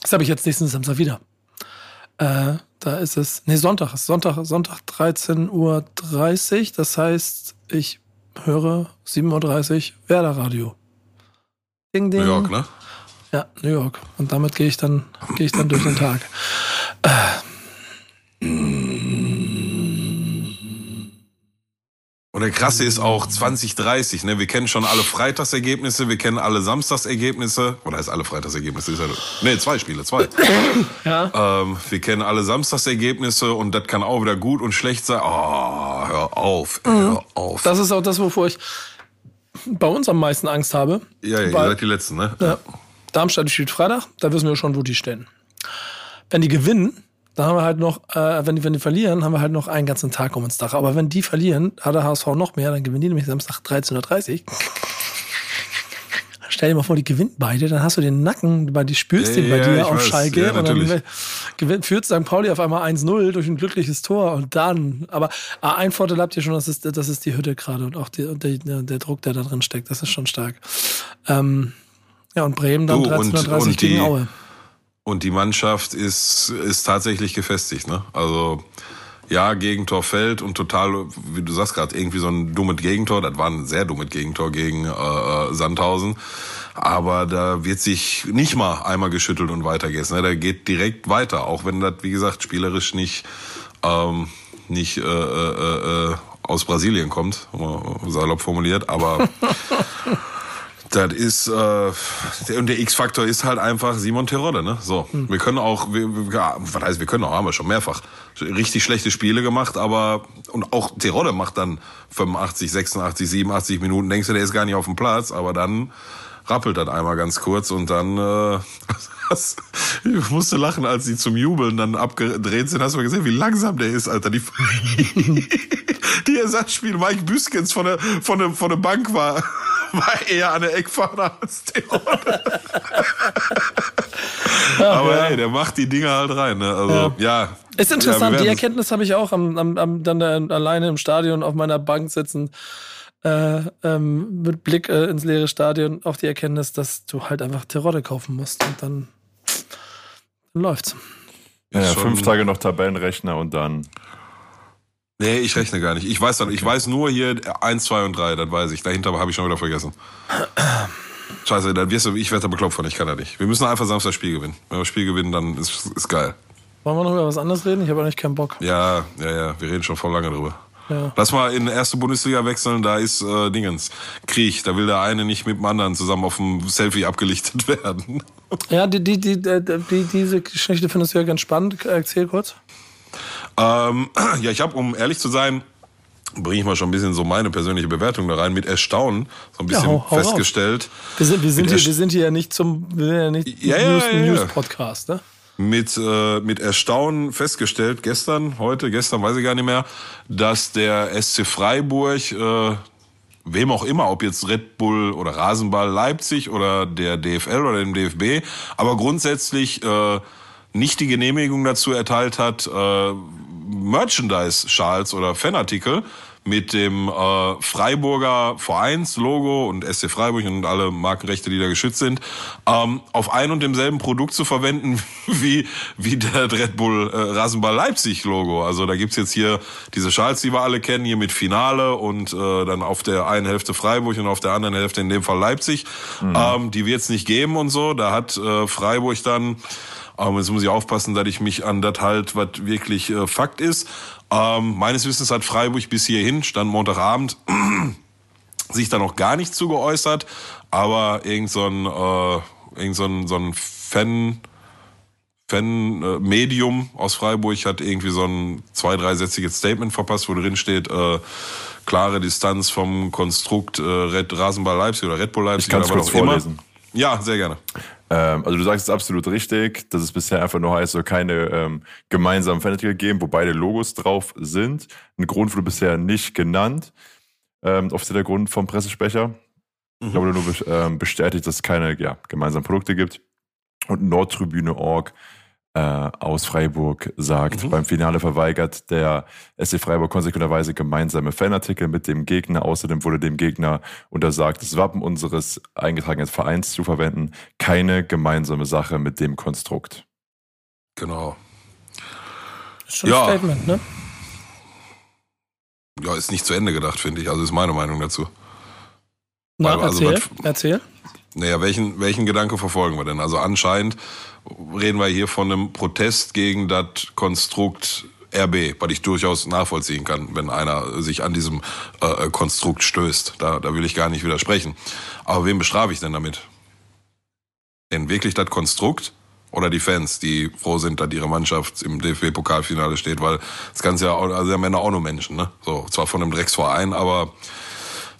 das habe ich jetzt nächsten Samstag wieder. Äh, da ist es, nee, Sonntag, Sonntag, Sonntag 13.30 Uhr. Das heißt, ich höre 7.30 Uhr Werder Radio. Ding, ding. New York, ne? Ja, New York. Und damit gehe ich dann, gehe ich dann durch den Tag. Äh. Und der krasse ist auch 2030, ne? Wir kennen schon alle Freitagsergebnisse, wir kennen alle Samstagsergebnisse. Oder heißt alle Freitagsergebnisse? Ist ja, nee, zwei Spiele, zwei. ja. Ähm, wir kennen alle Samstagsergebnisse und das kann auch wieder gut und schlecht sein. Oh, hör auf, mhm. hör auf. Das ist auch das, wovor ich bei uns am meisten Angst habe. Ja, ja ihr seid die Letzten, ne? Ja. Darmstadt spielt Freitag, da wissen wir schon, wo die stehen. Wenn die gewinnen, dann haben wir halt noch, äh, wenn, die, wenn die verlieren, haben wir halt noch einen ganzen Tag um uns Dach. Aber wenn die verlieren, hat der HSV noch mehr, dann gewinnen die nämlich Samstag 13.30 Uhr. Stell dir mal vor, die gewinnen beide, dann hast du den Nacken, weil die spürst ja, den bei ja, dir auf weiß. Schalke ja, und dann gewinnt, führt St. Pauli auf einmal 1-0 durch ein glückliches Tor und dann, aber ah, ein Vorteil habt ihr schon, das ist, das ist die Hütte gerade und auch die, und der, der Druck, der da drin steckt, das ist schon stark. Ähm, ja, und Bremen dann 13.30 gegen Aue. Und die Mannschaft ist, ist tatsächlich gefestigt. Ne? Also ja, Gegentor fällt und total, wie du sagst gerade, irgendwie so ein dummes Gegentor. Das war ein sehr dummes Gegentor gegen äh, äh, Sandhausen. Aber da wird sich nicht mal einmal geschüttelt und weitergeht. Ne? Der geht direkt weiter, auch wenn das, wie gesagt, spielerisch nicht, ähm, nicht äh, äh, äh, aus Brasilien kommt, salopp formuliert. Aber Das ist, äh, und der X-Faktor ist halt einfach Simon Terodde, ne? So. Hm. Wir können auch, wir, ja, was heißt, wir können auch, haben wir schon mehrfach richtig schlechte Spiele gemacht, aber, und auch Terodde macht dann 85, 86, 87 Minuten, denkst du, der ist gar nicht auf dem Platz, aber dann rappelt das einmal ganz kurz und dann, äh, ich musste lachen, als sie zum Jubeln dann abgedreht sind. Hast du mal gesehen, wie langsam der ist, Alter? Die, die Ersatzspiel Mike Büskens von der, von der, von der Bank war war eher an der Eckfahne als Theodor. Aber ja. hey, der macht die Dinger halt rein. Ne? Also, ja. ja. Ist interessant, ja, die Erkenntnis habe ich auch am, am, am, dann da, alleine im Stadion auf meiner Bank sitzen. Äh, ähm, mit Blick äh, ins leere Stadion auch die Erkenntnis, dass du halt einfach Terodde kaufen musst und dann, dann läuft's. Ja, fünf Tage noch Tabellenrechner und dann. Nee, ich rechne gar nicht. Ich weiß dann, ich weiß nur hier 1, 2 und 3, das weiß ich. Dahinter habe ich schon wieder vergessen. Scheiße, dann wirst du, ich werde da bekloppt von, ich kann da nicht. Wir müssen einfach Samstag das Spiel gewinnen. Wenn wir das Spiel gewinnen, dann ist, ist geil. Wollen wir noch über was anderes reden? Ich habe eigentlich keinen Bock. Ja, ja, ja, wir reden schon voll lange drüber. Ja. Lass mal in erste Bundesliga wechseln, da ist äh, Dingens, Krieg. Da will der eine nicht mit dem anderen zusammen auf dem Selfie abgelichtet werden. Ja, die, die, die, die, diese Geschichte findest du ja ganz spannend. Erzähl kurz. Ähm, ja, ich habe, um ehrlich zu sein, bringe ich mal schon ein bisschen so meine persönliche Bewertung da rein, mit Erstaunen so ein bisschen hau- hau festgestellt. Wir sind, wir sind, hier, wir sind hier ja nicht zum ja nicht Ja, ja, News, ja, ja. Ne? mit, äh, mit Erstaunen festgestellt, gestern, heute, gestern, weiß ich gar nicht mehr, dass der SC Freiburg, äh, wem auch immer, ob jetzt Red Bull oder Rasenball Leipzig oder der DFL oder dem DFB, aber grundsätzlich äh, nicht die Genehmigung dazu erteilt hat, äh, Merchandise-Schals oder Fanartikel mit dem äh, Freiburger Vereinslogo und SC Freiburg und alle Markenrechte, die da geschützt sind, ähm, auf ein und demselben Produkt zu verwenden wie, wie der Red Bull äh, Rasenball Leipzig Logo. Also da gibt's jetzt hier diese Schals, die wir alle kennen, hier mit Finale und äh, dann auf der einen Hälfte Freiburg und auf der anderen Hälfte in dem Fall Leipzig. Ähm, die wird's nicht geben und so. Da hat äh, Freiburg dann aber jetzt muss ich aufpassen, dass ich mich an das halt, was wirklich äh, Fakt ist. Ähm, meines Wissens hat Freiburg bis hierhin, stand Montagabend, sich da noch gar nicht zu geäußert. Aber irgend so ein, äh, irgend so ein, so ein Fan, Fan-Medium aus Freiburg hat irgendwie so ein zwei-, dreisätziges Statement verpasst, wo drin steht, äh, klare Distanz vom Konstrukt äh, Red Rasenball Leipzig oder Red Bull Leipzig. Ich kann's oder was kurz auch immer. vorlesen. Ja, sehr gerne. Ähm, also du sagst es absolut richtig, dass es bisher einfach nur heißt, so keine ähm, gemeinsamen Fanartikel geben, wo beide Logos drauf sind. Ein Grund wurde bisher nicht genannt. Ähm, offizieller Grund vom Pressesprecher. Ich glaube, nur ähm, bestätigt, dass es keine ja, gemeinsamen Produkte gibt. Und Nordtribüne.org äh, aus Freiburg sagt, beim Finale verweigert der SC Freiburg konsequenterweise gemeinsame Fanartikel mit dem Gegner. Außerdem wurde dem Gegner untersagt, das Wappen unseres eingetragenen Vereins zu verwenden. Keine gemeinsame Sache mit dem Konstrukt. Genau. Ist schon Ja. ein Statement, ne? Ja, ist nicht zu Ende gedacht, finde ich. Also ist meine Meinung dazu. Na, Also, erzähl, was- erzähl. Naja, welchen, welchen Gedanke verfolgen wir denn? Also anscheinend reden wir hier von einem Protest gegen das Konstrukt RB, was ich durchaus nachvollziehen kann, wenn einer sich an diesem äh, Konstrukt stößt. Da, da will ich gar nicht widersprechen. Aber wen bestrafe ich denn damit? Denn wirklich das Konstrukt oder die Fans, die froh sind, dass ihre Mannschaft im DFB-Pokalfinale steht, weil das Ganze ja also am Ende auch nur Menschen, ne? So, zwar von einem Drecksverein, aber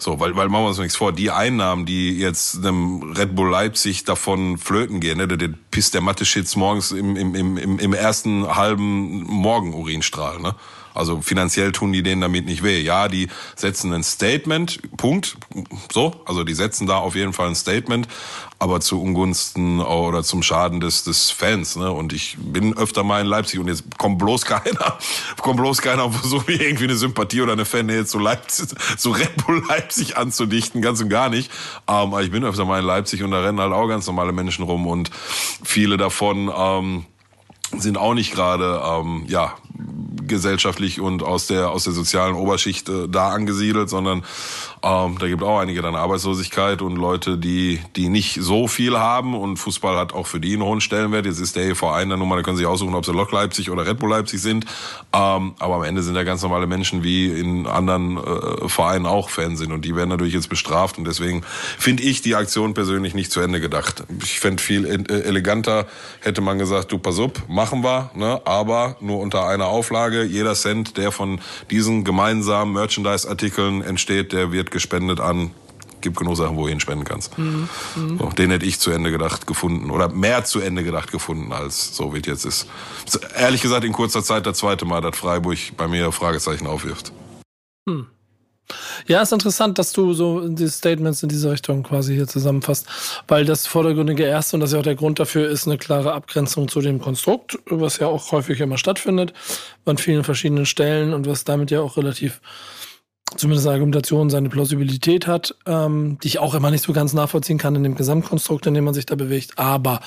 so, weil, weil machen wir uns nichts vor, die Einnahmen, die jetzt einem Red Bull Leipzig davon flöten gehen, ne, der, der pisst der Mathe-Shits morgens im, im, im, im, ersten halben Morgenurinstrahl, ne? Also finanziell tun die denen damit nicht weh. Ja, die setzen ein Statement, Punkt. So, also die setzen da auf jeden Fall ein Statement, aber zu Ungunsten oder zum Schaden des, des Fans. Ne? Und ich bin öfter mal in Leipzig und jetzt kommt bloß keiner, kommt bloß keiner und versucht mir irgendwie eine Sympathie oder eine Fan zu Leipzig, zu Red Bull Leipzig anzudichten, ganz und gar nicht. Ähm, aber ich bin öfter mal in Leipzig und da rennen halt auch ganz normale Menschen rum und viele davon ähm, sind auch nicht gerade ähm, ja gesellschaftlich und aus der aus der sozialen Oberschicht äh, da angesiedelt, sondern ähm, da gibt auch einige dann Arbeitslosigkeit und Leute, die die nicht so viel haben und Fußball hat auch für die einen hohen Stellenwert. Jetzt ist der Verein dann Nummer, da können sie aussuchen, ob sie Lok Leipzig oder Red Bull Leipzig sind. Ähm, aber am Ende sind ja ganz normale Menschen wie in anderen äh, Vereinen auch Fans sind und die werden natürlich jetzt bestraft und deswegen finde ich die Aktion persönlich nicht zu Ende gedacht. Ich fände viel äh, eleganter, hätte man gesagt, du pass up, machen wir, ne? aber nur unter einer Auflage. Jeder Cent, der von diesen gemeinsamen Merchandise-Artikeln entsteht, der wird gespendet an gibt genug Sachen, wo du ihn spenden kannst. So, den hätte ich zu Ende gedacht gefunden oder mehr zu Ende gedacht gefunden, als so wie es jetzt ist. Ehrlich gesagt, in kurzer Zeit das zweite Mal, dass Freiburg bei mir Fragezeichen aufwirft. Ja, ist interessant, dass du so die Statements in diese Richtung quasi hier zusammenfasst, weil das vordergründige erste und das ja auch der Grund dafür ist eine klare Abgrenzung zu dem Konstrukt, was ja auch häufig immer stattfindet an vielen verschiedenen Stellen und was damit ja auch relativ zumindest Argumentation seine Plausibilität hat, ähm, die ich auch immer nicht so ganz nachvollziehen kann in dem Gesamtkonstrukt, in dem man sich da bewegt. Aber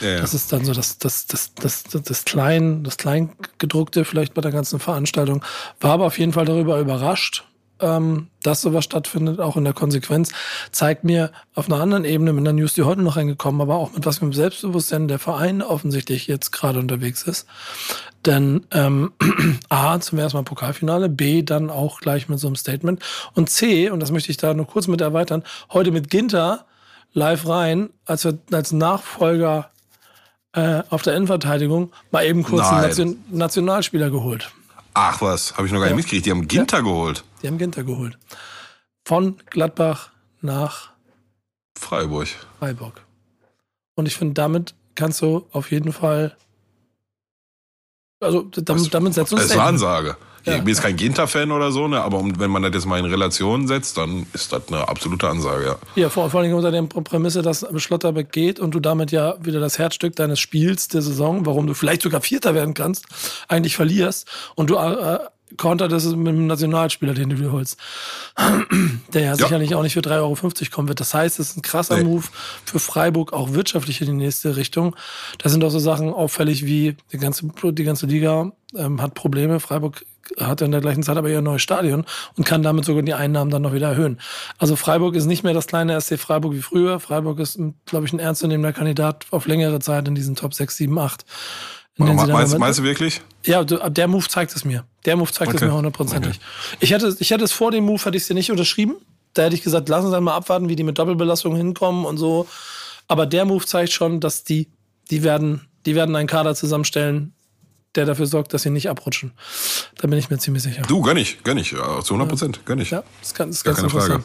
Ja, ja. das ist dann so das, das, das, das, das, das Klein, das Kleingedruckte vielleicht bei der ganzen Veranstaltung. War aber auf jeden Fall darüber überrascht, ähm, dass sowas stattfindet, auch in der Konsequenz, zeigt mir auf einer anderen Ebene mit einer News, die heute noch reingekommen, aber auch mit was mit dem Selbstbewusstsein der Verein offensichtlich jetzt gerade unterwegs ist. Denn ähm, A, zum ersten Mal Pokalfinale, B, dann auch gleich mit so einem Statement und C, und das möchte ich da nur kurz mit erweitern, heute mit Ginter live rein, als, wir, als Nachfolger äh, auf der Innenverteidigung mal eben kurz Nein. einen Nation Nationalspieler geholt. Ach was, habe ich noch gar nicht Ja. mitgekriegt. Die haben Ginter geholt. Die haben Ginter geholt. Von Gladbach nach Freiburg. Freiburg. Und ich finde, damit kannst du auf jeden Fall. Also, damit, damit setzt uns Das ist eine Ansage. Ja. ich bin jetzt kein Ginter-Fan oder so, ne, aber wenn man das jetzt mal in Relation setzt, dann ist das eine absolute Ansage, ja. Ja, vor, vor allem unter der Prämisse, dass Schlotterbeck geht und du damit ja wieder das Herzstück deines Spiels der Saison, warum du vielleicht sogar Vierter werden kannst, eigentlich verlierst und du äh, konter das ist mit einem Nationalspieler, den du dir holst, der ja, sicherlich auch nicht für 3,50 Euro kommen wird. Das heißt, es ist ein krasser Nee. Move für Freiburg, auch wirtschaftlich in die nächste Richtung. Da sind auch so Sachen auffällig wie die ganze, die ganze Liga ähm, hat Probleme. Freiburg hat in der gleichen Zeit aber ihr neues Stadion und kann damit sogar die Einnahmen dann noch wieder erhöhen. Also Freiburg ist nicht mehr das kleine SC Freiburg wie früher. Freiburg ist, glaube ich, ein ernstzunehmender Kandidat auf längere Zeit in diesen Top 6, 7, 8. Sie dann Meinst, Ende- meinst du wirklich? ja, der Move zeigt es mir. Der Move zeigt es Okay. mir hundertprozentig. Ich hätte, ich hätte es vor dem Move, hätte ich es dir nicht unterschrieben. Da hätte ich gesagt, lass uns einmal abwarten, wie die mit Doppelbelastung hinkommen und so. Aber der Move zeigt schon, dass die, die werden, die werden einen Kader zusammenstellen, der dafür sorgt, dass sie nicht abrutschen. Da bin ich mir ziemlich sicher. Du, gönn ich, gönn ich, ja, zu 100 Prozent, gönn ich. Ja, das, kann, das ist Gar keine Frage.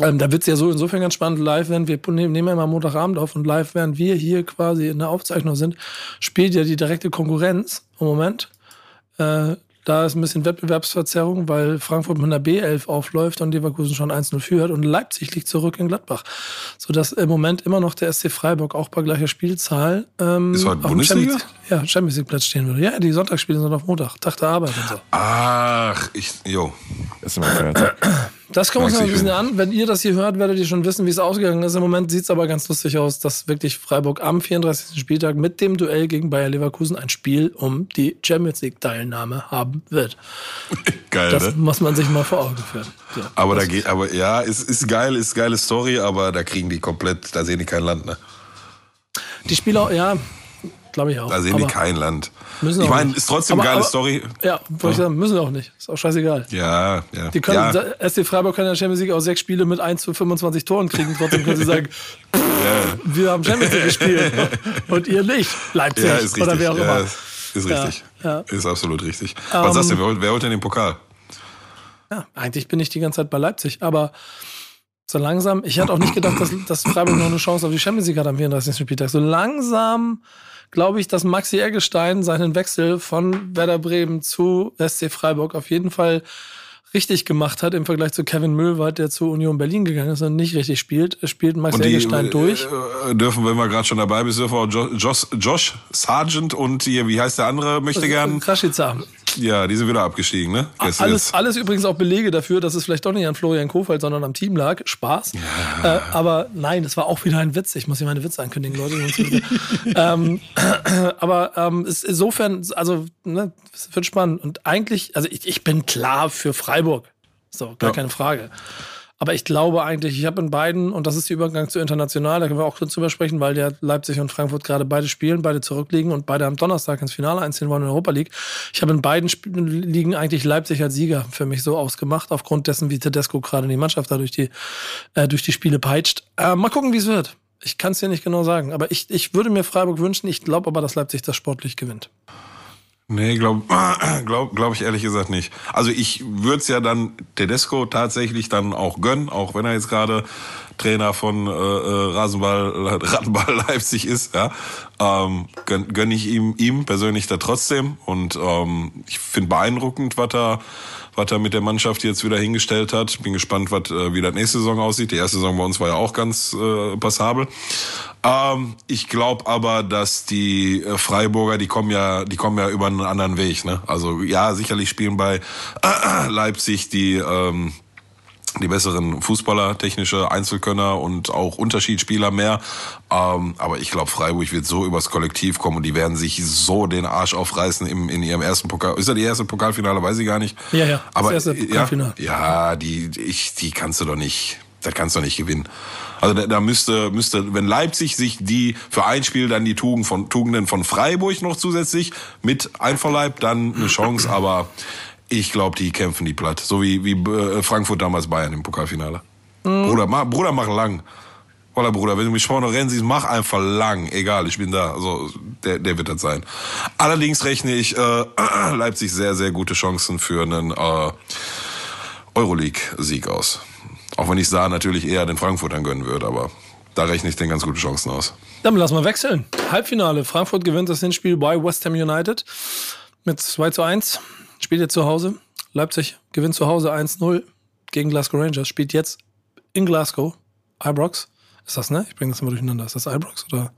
Ähm, da wird's ja so insofern ganz spannend. Live, wenn wir nehmen, nehmen wir mal Montagabend auf und live, während wir hier quasi in der Aufzeichnung sind, spielt ja die direkte Konkurrenz im Moment. Äh, da ist ein bisschen Wettbewerbsverzerrung, weil Frankfurt mit einer B11 aufläuft und Leverkusen schon 1-0 führt und Leipzig liegt zurück in Gladbach. Sodass im Moment immer noch der SC Freiburg auch bei gleicher Spielzahl ähm, Ist heute auf dem Bundesliga? Champions, ja, Champions League Platz stehen würde. Ja, die Sonntagsspiele sind auf Montag, Tag der Arbeit und so. Ach, ich, jo. Ist immer Das kommt uns noch ein bisschen an. Wenn ihr das hier hört, werdet ihr schon wissen, wie es ausgegangen ist. Im Moment sieht es aber ganz lustig aus, dass wirklich Freiburg am 34. Spieltag mit dem Duell gegen Bayer Leverkusen ein Spiel um die Champions League-Teilnahme haben wird. Geil, Das ne? muss man sich mal vor Augen führen. So. Aber da geht, aber ja, ist, ist geil, ist geile Story, aber da kriegen die komplett, da sehen die kein Land, ne? Die Spieler, ja, glaube ich auch. Da sehen aber die kein Land. müssen Ich meine, ist trotzdem Aber- geile aber- Story. Ja, wollte ich sagen, müssen auch nicht. Ist auch scheißegal. Ja, ja. Die können, ja, SC Freiburg kann in der Champions League auch sechs Spiele mit 1 zu 25 Toren kriegen. Trotzdem können sie sagen, wir haben Champions League gespielt und ihr nicht. Leipzig ja, ist richtig. oder wer auch ja, immer. ist, richtig. ja. Ist absolut richtig. Was Ähm, sagst du, wer, holt- wer holt denn den Pokal? Ja, eigentlich bin ich die ganze Zeit bei Leipzig, aber so langsam, ich hatte auch nicht gedacht, dass, dass Freiburg noch eine Chance auf die Champions League hat am 34. Spieltag. So langsam glaube ich, dass Maxi Eggestein seinen Wechsel von Werder Bremen zu SC Freiburg auf jeden Fall richtig gemacht hat im Vergleich zu Kevin Möhlwald, der zu Union Berlin gegangen ist und nicht richtig spielt. Spielt Maxi Eggestein durch. äh, dürfen, wenn wir gerade schon dabei sind, dürfen wir auch Jo- Josh, Josh Sargent und hier, wie heißt der andere, möchte gern. Kraschica. Ja, die sind wieder abgestiegen, ne? Gestern Alles, jetzt. alles übrigens auch Belege dafür, dass es vielleicht doch nicht an Florian Kofeld, sondern am Team lag. Spaß. Äh, aber nein, es war auch wieder ein Witz. Ich muss hier meine Witze ankündigen, Leute. ähm, aber ähm, es, insofern, also, ne, es wird spannend. Und eigentlich, also ich, ich bin klar für Freiburg. So, gar Ja. keine Frage. Aber ich glaube eigentlich, ich habe in beiden, und das ist der Übergang zu international, da können wir auch kurz drüber sprechen, weil der Leipzig und Frankfurt gerade beide spielen, beide zurückliegen und beide am Donnerstag ins Finale einziehen wollen in der Europa League. Ich habe in beiden Spielen liegen eigentlich Leipzig als Sieger für mich so ausgemacht, aufgrund dessen, wie Tedesco gerade die Mannschaft da durch die, äh, durch die Spiele peitscht. Äh, mal gucken, wie es wird. Ich kann es dir nicht genau sagen, aber ich, ich würde mir Freiburg wünschen. Ich glaube aber, dass Leipzig das sportlich gewinnt. Nee, glaube glaub, glaub ich ehrlich gesagt nicht. Also ich würde es ja dann Tedesco tatsächlich dann auch gönnen, auch wenn er jetzt gerade Trainer von äh, äh, Rasenball, Rattenball Leipzig ist, ja. Ähm, gönn, gönn ich ihm, ihm persönlich da trotzdem. Und ähm, ich finde beeindruckend, was er, was er mit der Mannschaft jetzt wieder hingestellt hat. Bin gespannt, was, äh, wie das nächste Saison aussieht. Die erste Saison bei uns war ja auch ganz äh, passabel. Ähm, ich glaube aber, dass die äh, Freiburger, die kommen ja, die kommen ja über einen anderen Weg. Ne? Also ja, sicherlich spielen bei äh, Leipzig die ähm, die besseren Fußballer, technische Einzelkönner und auch Unterschiedsspieler mehr. Ähm, aber ich glaube, Freiburg wird so übers Kollektiv kommen und die werden sich so den Arsch aufreißen im, in ihrem ersten Pokal. Ist ja die erste Pokalfinale, weiß ich gar nicht. Ja, ja. Aber das erste Pokalfinale. ja, ja, die, ich, die kannst du doch nicht. Das kannst du doch nicht gewinnen. Also da, da müsste, müsste, wenn Leipzig sich die für ein Spiel dann die Tugend von, Tugenden von Freiburg noch zusätzlich mit einverleibt, dann eine Chance. Aber ich glaube, die kämpfen die platt. So wie, wie äh, Frankfurt damals Bayern im Pokalfinale. Mhm. Bruder, mach, Bruder, mach lang. Voller Bruder, wenn du mich vorne rennen siehst, mach einfach lang. Egal, ich bin da. Also, der, der wird das sein. Allerdings rechne ich äh, Leipzig sehr, sehr gute Chancen für einen äh, Euroleague-Sieg aus. Auch wenn ich da natürlich eher den Frankfurtern gönnen würde, aber da rechne ich den ganz gute Chancen aus. Dann lass mal wechseln. Halbfinale. Frankfurt gewinnt das Hinspiel bei West Ham United mit 2 zu 1. Spielt jetzt zu Hause. Leipzig gewinnt zu Hause 1-0 gegen Glasgow Rangers. Spielt jetzt in Glasgow. Ibrox. Ist das, ne? Ich bringe das immer durcheinander. Ist das Ibrox oder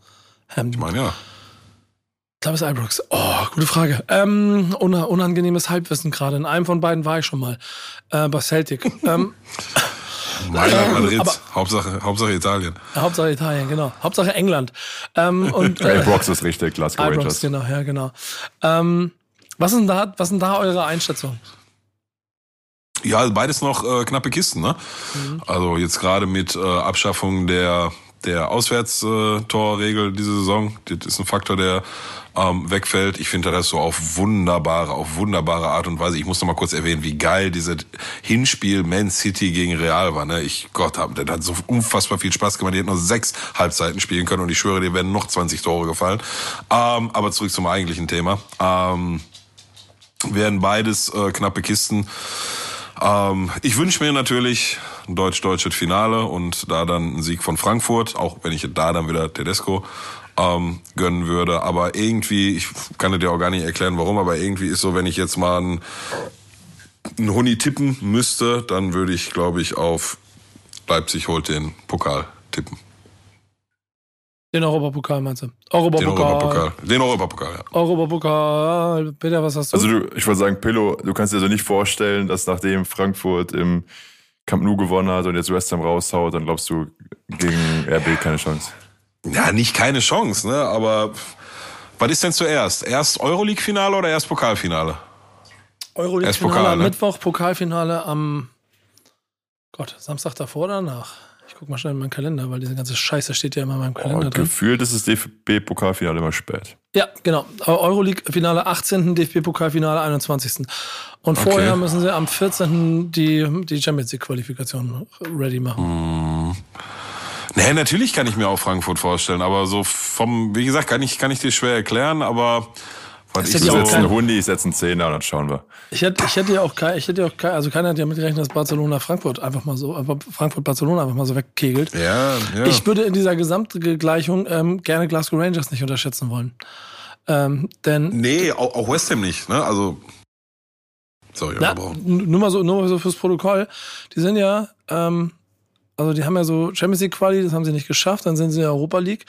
Ham? Ich meine, ja. Ich glaube, es ist Ibrox. Oh, gute Frage. Ähm, unangenehmes Halbwissen gerade. In einem von beiden war ich schon mal. Äh, bei Celtic. ähm, Mailand, Madrid, Hauptsache, Hauptsache Italien. Hauptsache Italien, genau. Hauptsache England. Ähm, und, äh, Ibrox ist richtig, Glasgow Ibrox, Rangers. genau, ja, genau. Ähm, was ist denn da, was sind da eure Einschätzungen? Ja, beides noch äh, knappe Kisten, ne? Mhm. Also jetzt gerade mit äh, Abschaffung der der Auswärtstorregel diese Saison, das ist ein Faktor, der ähm, wegfällt. Ich finde das so auf wunderbare, auf wunderbare Art und Weise. Ich muss noch mal kurz erwähnen, wie geil dieses Hinspiel Man City gegen Real war. Ne? Ich Gott, hab, das hat so unfassbar viel Spaß gemacht. Die hätten nur sechs Halbzeiten spielen können und ich schwöre, dir werden noch 20 Tore gefallen. Ähm, aber zurück zum eigentlichen Thema. Ähm, werden beides äh, knappe Kisten. Ähm, ich wünsche mir natürlich ein deutsch-deutsches Finale und da dann ein Sieg von Frankfurt, auch wenn ich da dann wieder Tedesco ähm, gönnen würde. Aber irgendwie, ich kann dir auch gar nicht erklären, warum, aber irgendwie ist so, wenn ich jetzt mal einen, einen Huni tippen müsste, dann würde ich, glaube ich, auf Leipzig holt den Pokal tippen. Den Europapokal meinst du? Europapokal. Den Europapokal. Den Europapokal, ja. Europapokal. Peter, was hast du? Also du, ich wollte sagen, Pillow, du kannst dir also nicht vorstellen, dass nachdem Frankfurt im Camp Nou gewonnen hat und jetzt West Ham raushaut, dann glaubst du gegen RB keine Chance. Ja, nicht keine Chance, ne? Aber was ist denn zuerst? Erst Euroleague-Finale oder erst Pokalfinale? Euroleague-Finale Pokal, am ne? Mittwoch, Pokalfinale am Gott, Samstag davor oder danach? Guck mal schnell in meinen Kalender, weil diese ganze Scheiße steht ja immer in meinem Kalender. Oh, drin. Gefühlt ist das DFB-Pokalfinale immer spät. Ja, genau. Euroleague-Finale 18., DFB-Pokalfinale 21. Und okay. vorher müssen sie am 14. die, die Champions League-Qualifikation ready machen. Hm. Nee, natürlich kann ich mir auch Frankfurt vorstellen, aber so vom, wie gesagt, kann ich, kann ich dir schwer erklären, aber was ich setze einen Hundi, ich setze einen Zehner und dann schauen wir. Ich hätte, ich hätte ja auch kein, ich hätte ja auch kein, also keiner hat ja mitgerechnet, dass Barcelona Frankfurt einfach mal so, Frankfurt Barcelona einfach mal so wegkegelt. Ja, ja. Ich würde in dieser Gesamtgleichung ähm, gerne Glasgow Rangers nicht unterschätzen wollen. Ähm, denn. Nee, auch, auch West Ham nicht, ne? Also. Sorry, Na, nur mal so, nur mal so fürs Protokoll. Die sind ja, ähm, also die haben ja so Champions League Quali, das haben sie nicht geschafft, dann sind sie in der Europa League.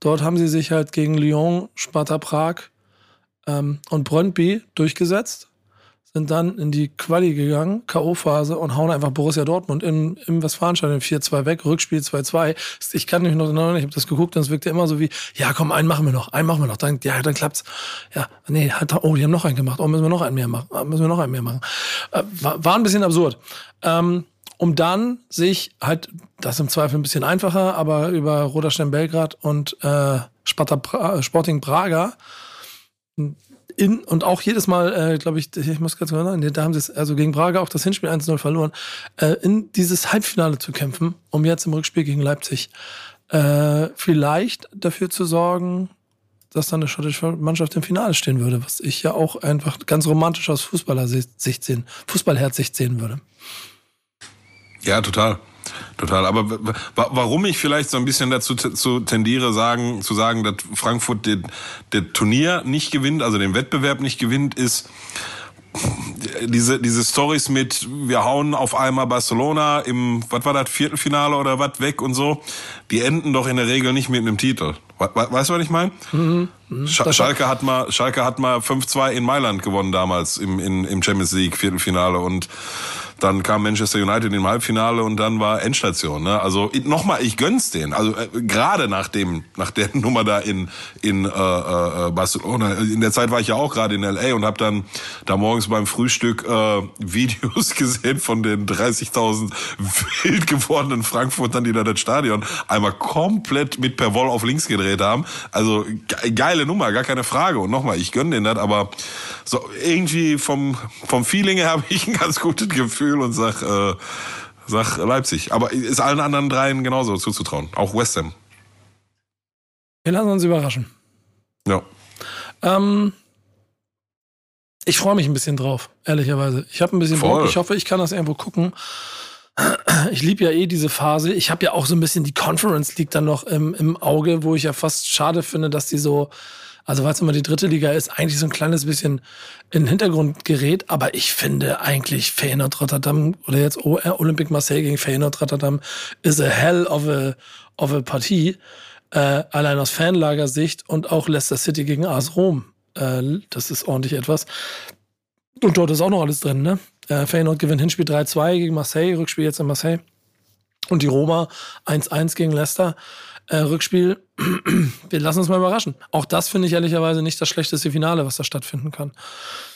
Dort haben sie sich halt gegen Lyon, Sparta Prag, ähm, und Brøndby durchgesetzt, sind dann in die Quali gegangen, K.O.-Phase und hauen einfach Borussia Dortmund im, im Westfalenstadion 4-2 weg, Rückspiel 2-2. Ich kann mich noch erinnern, ich habe das geguckt und es wirkte immer so wie, ja komm, einen machen wir noch, einen machen wir noch, dann, ja, dann klappt's. Ja, nee, halt, oh, die haben noch einen gemacht, oh, müssen wir noch einen mehr machen, ah, müssen wir noch einen mehr machen. Äh, war, war ein bisschen absurd. Ähm, um dann sich halt, das im Zweifel ein bisschen einfacher, aber über Roderstein Belgrad und äh, Sparta pra Sporting Praga in, und auch jedes Mal, äh, glaube ich, ich muss ganz genau sagen, da haben sie es, also gegen Braga auch das Hinspiel 1-0 verloren, äh, in dieses Halbfinale zu kämpfen, um jetzt im Rückspiel gegen Leipzig äh, vielleicht dafür zu sorgen, dass dann eine schottische Mannschaft im Finale stehen würde, was ich ja auch einfach ganz romantisch aus Fußballersicht sehen, Fußballherzsicht sehen würde. Ja, total. Total. Aber warum ich vielleicht so ein bisschen dazu zu tendiere, sagen, zu sagen, dass Frankfurt das Turnier nicht gewinnt, also den Wettbewerb nicht gewinnt, ist, diese, diese Stories mit, wir hauen auf einmal Barcelona im, was war das, Viertelfinale oder was weg und so, die enden doch in der Regel nicht mit einem Titel. Weißt du, was ich meine? Mhm. Mhm. Schalke hat mal, Schalke hat mal 5-2 in Mailand gewonnen damals im, im Champions League Viertelfinale und dann kam Manchester United im Halbfinale und dann war Endstation. Ne? Also nochmal, ich gönn's denen. Also äh, gerade nach dem, nach der Nummer da in in äh, äh, Barcelona. In der Zeit war ich ja auch gerade in LA und habe dann da morgens beim Frühstück äh, Videos gesehen von den 30.000 wild gewordenen Frankfurtern, die da das Stadion einmal komplett mit per Woll auf links gedreht haben. Also geile Nummer, gar keine Frage. Und nochmal, ich gönn denen das, aber so irgendwie vom vom Feeling her habe ich ein ganz gutes Gefühl und sag, äh, sag Leipzig. Aber ist allen anderen dreien genauso zuzutrauen. Auch West Ham. Wir lassen uns überraschen. Ja. Ähm, ich freue mich ein bisschen drauf, ehrlicherweise. Ich habe ein bisschen Voll. Bock. Ich hoffe, ich kann das irgendwo gucken. Ich liebe ja eh diese Phase. Ich habe ja auch so ein bisschen die Conference League dann noch im, im Auge, wo ich ja fast schade finde, dass die so, also weil immer die dritte Liga ist, eigentlich so ein kleines bisschen in den Hintergrund gerät. Aber ich finde eigentlich Feyenoord Rotterdam oder jetzt OR Olympique Marseille gegen Feyenoord Rotterdam ist a hell of a, of a Partie. Äh, allein aus Fanlagersicht und auch Leicester City gegen AS Rom. Äh, das ist ordentlich etwas. Und dort ist auch noch alles drin, ne? Äh, Feyenoord gewinnt Hinspiel 3-2 gegen Marseille, Rückspiel jetzt in Marseille. Und die Roma 1-1 gegen Leicester. Äh, Rückspiel, wir lassen uns mal überraschen. Auch das finde ich ehrlicherweise nicht das schlechteste Finale, was da stattfinden kann.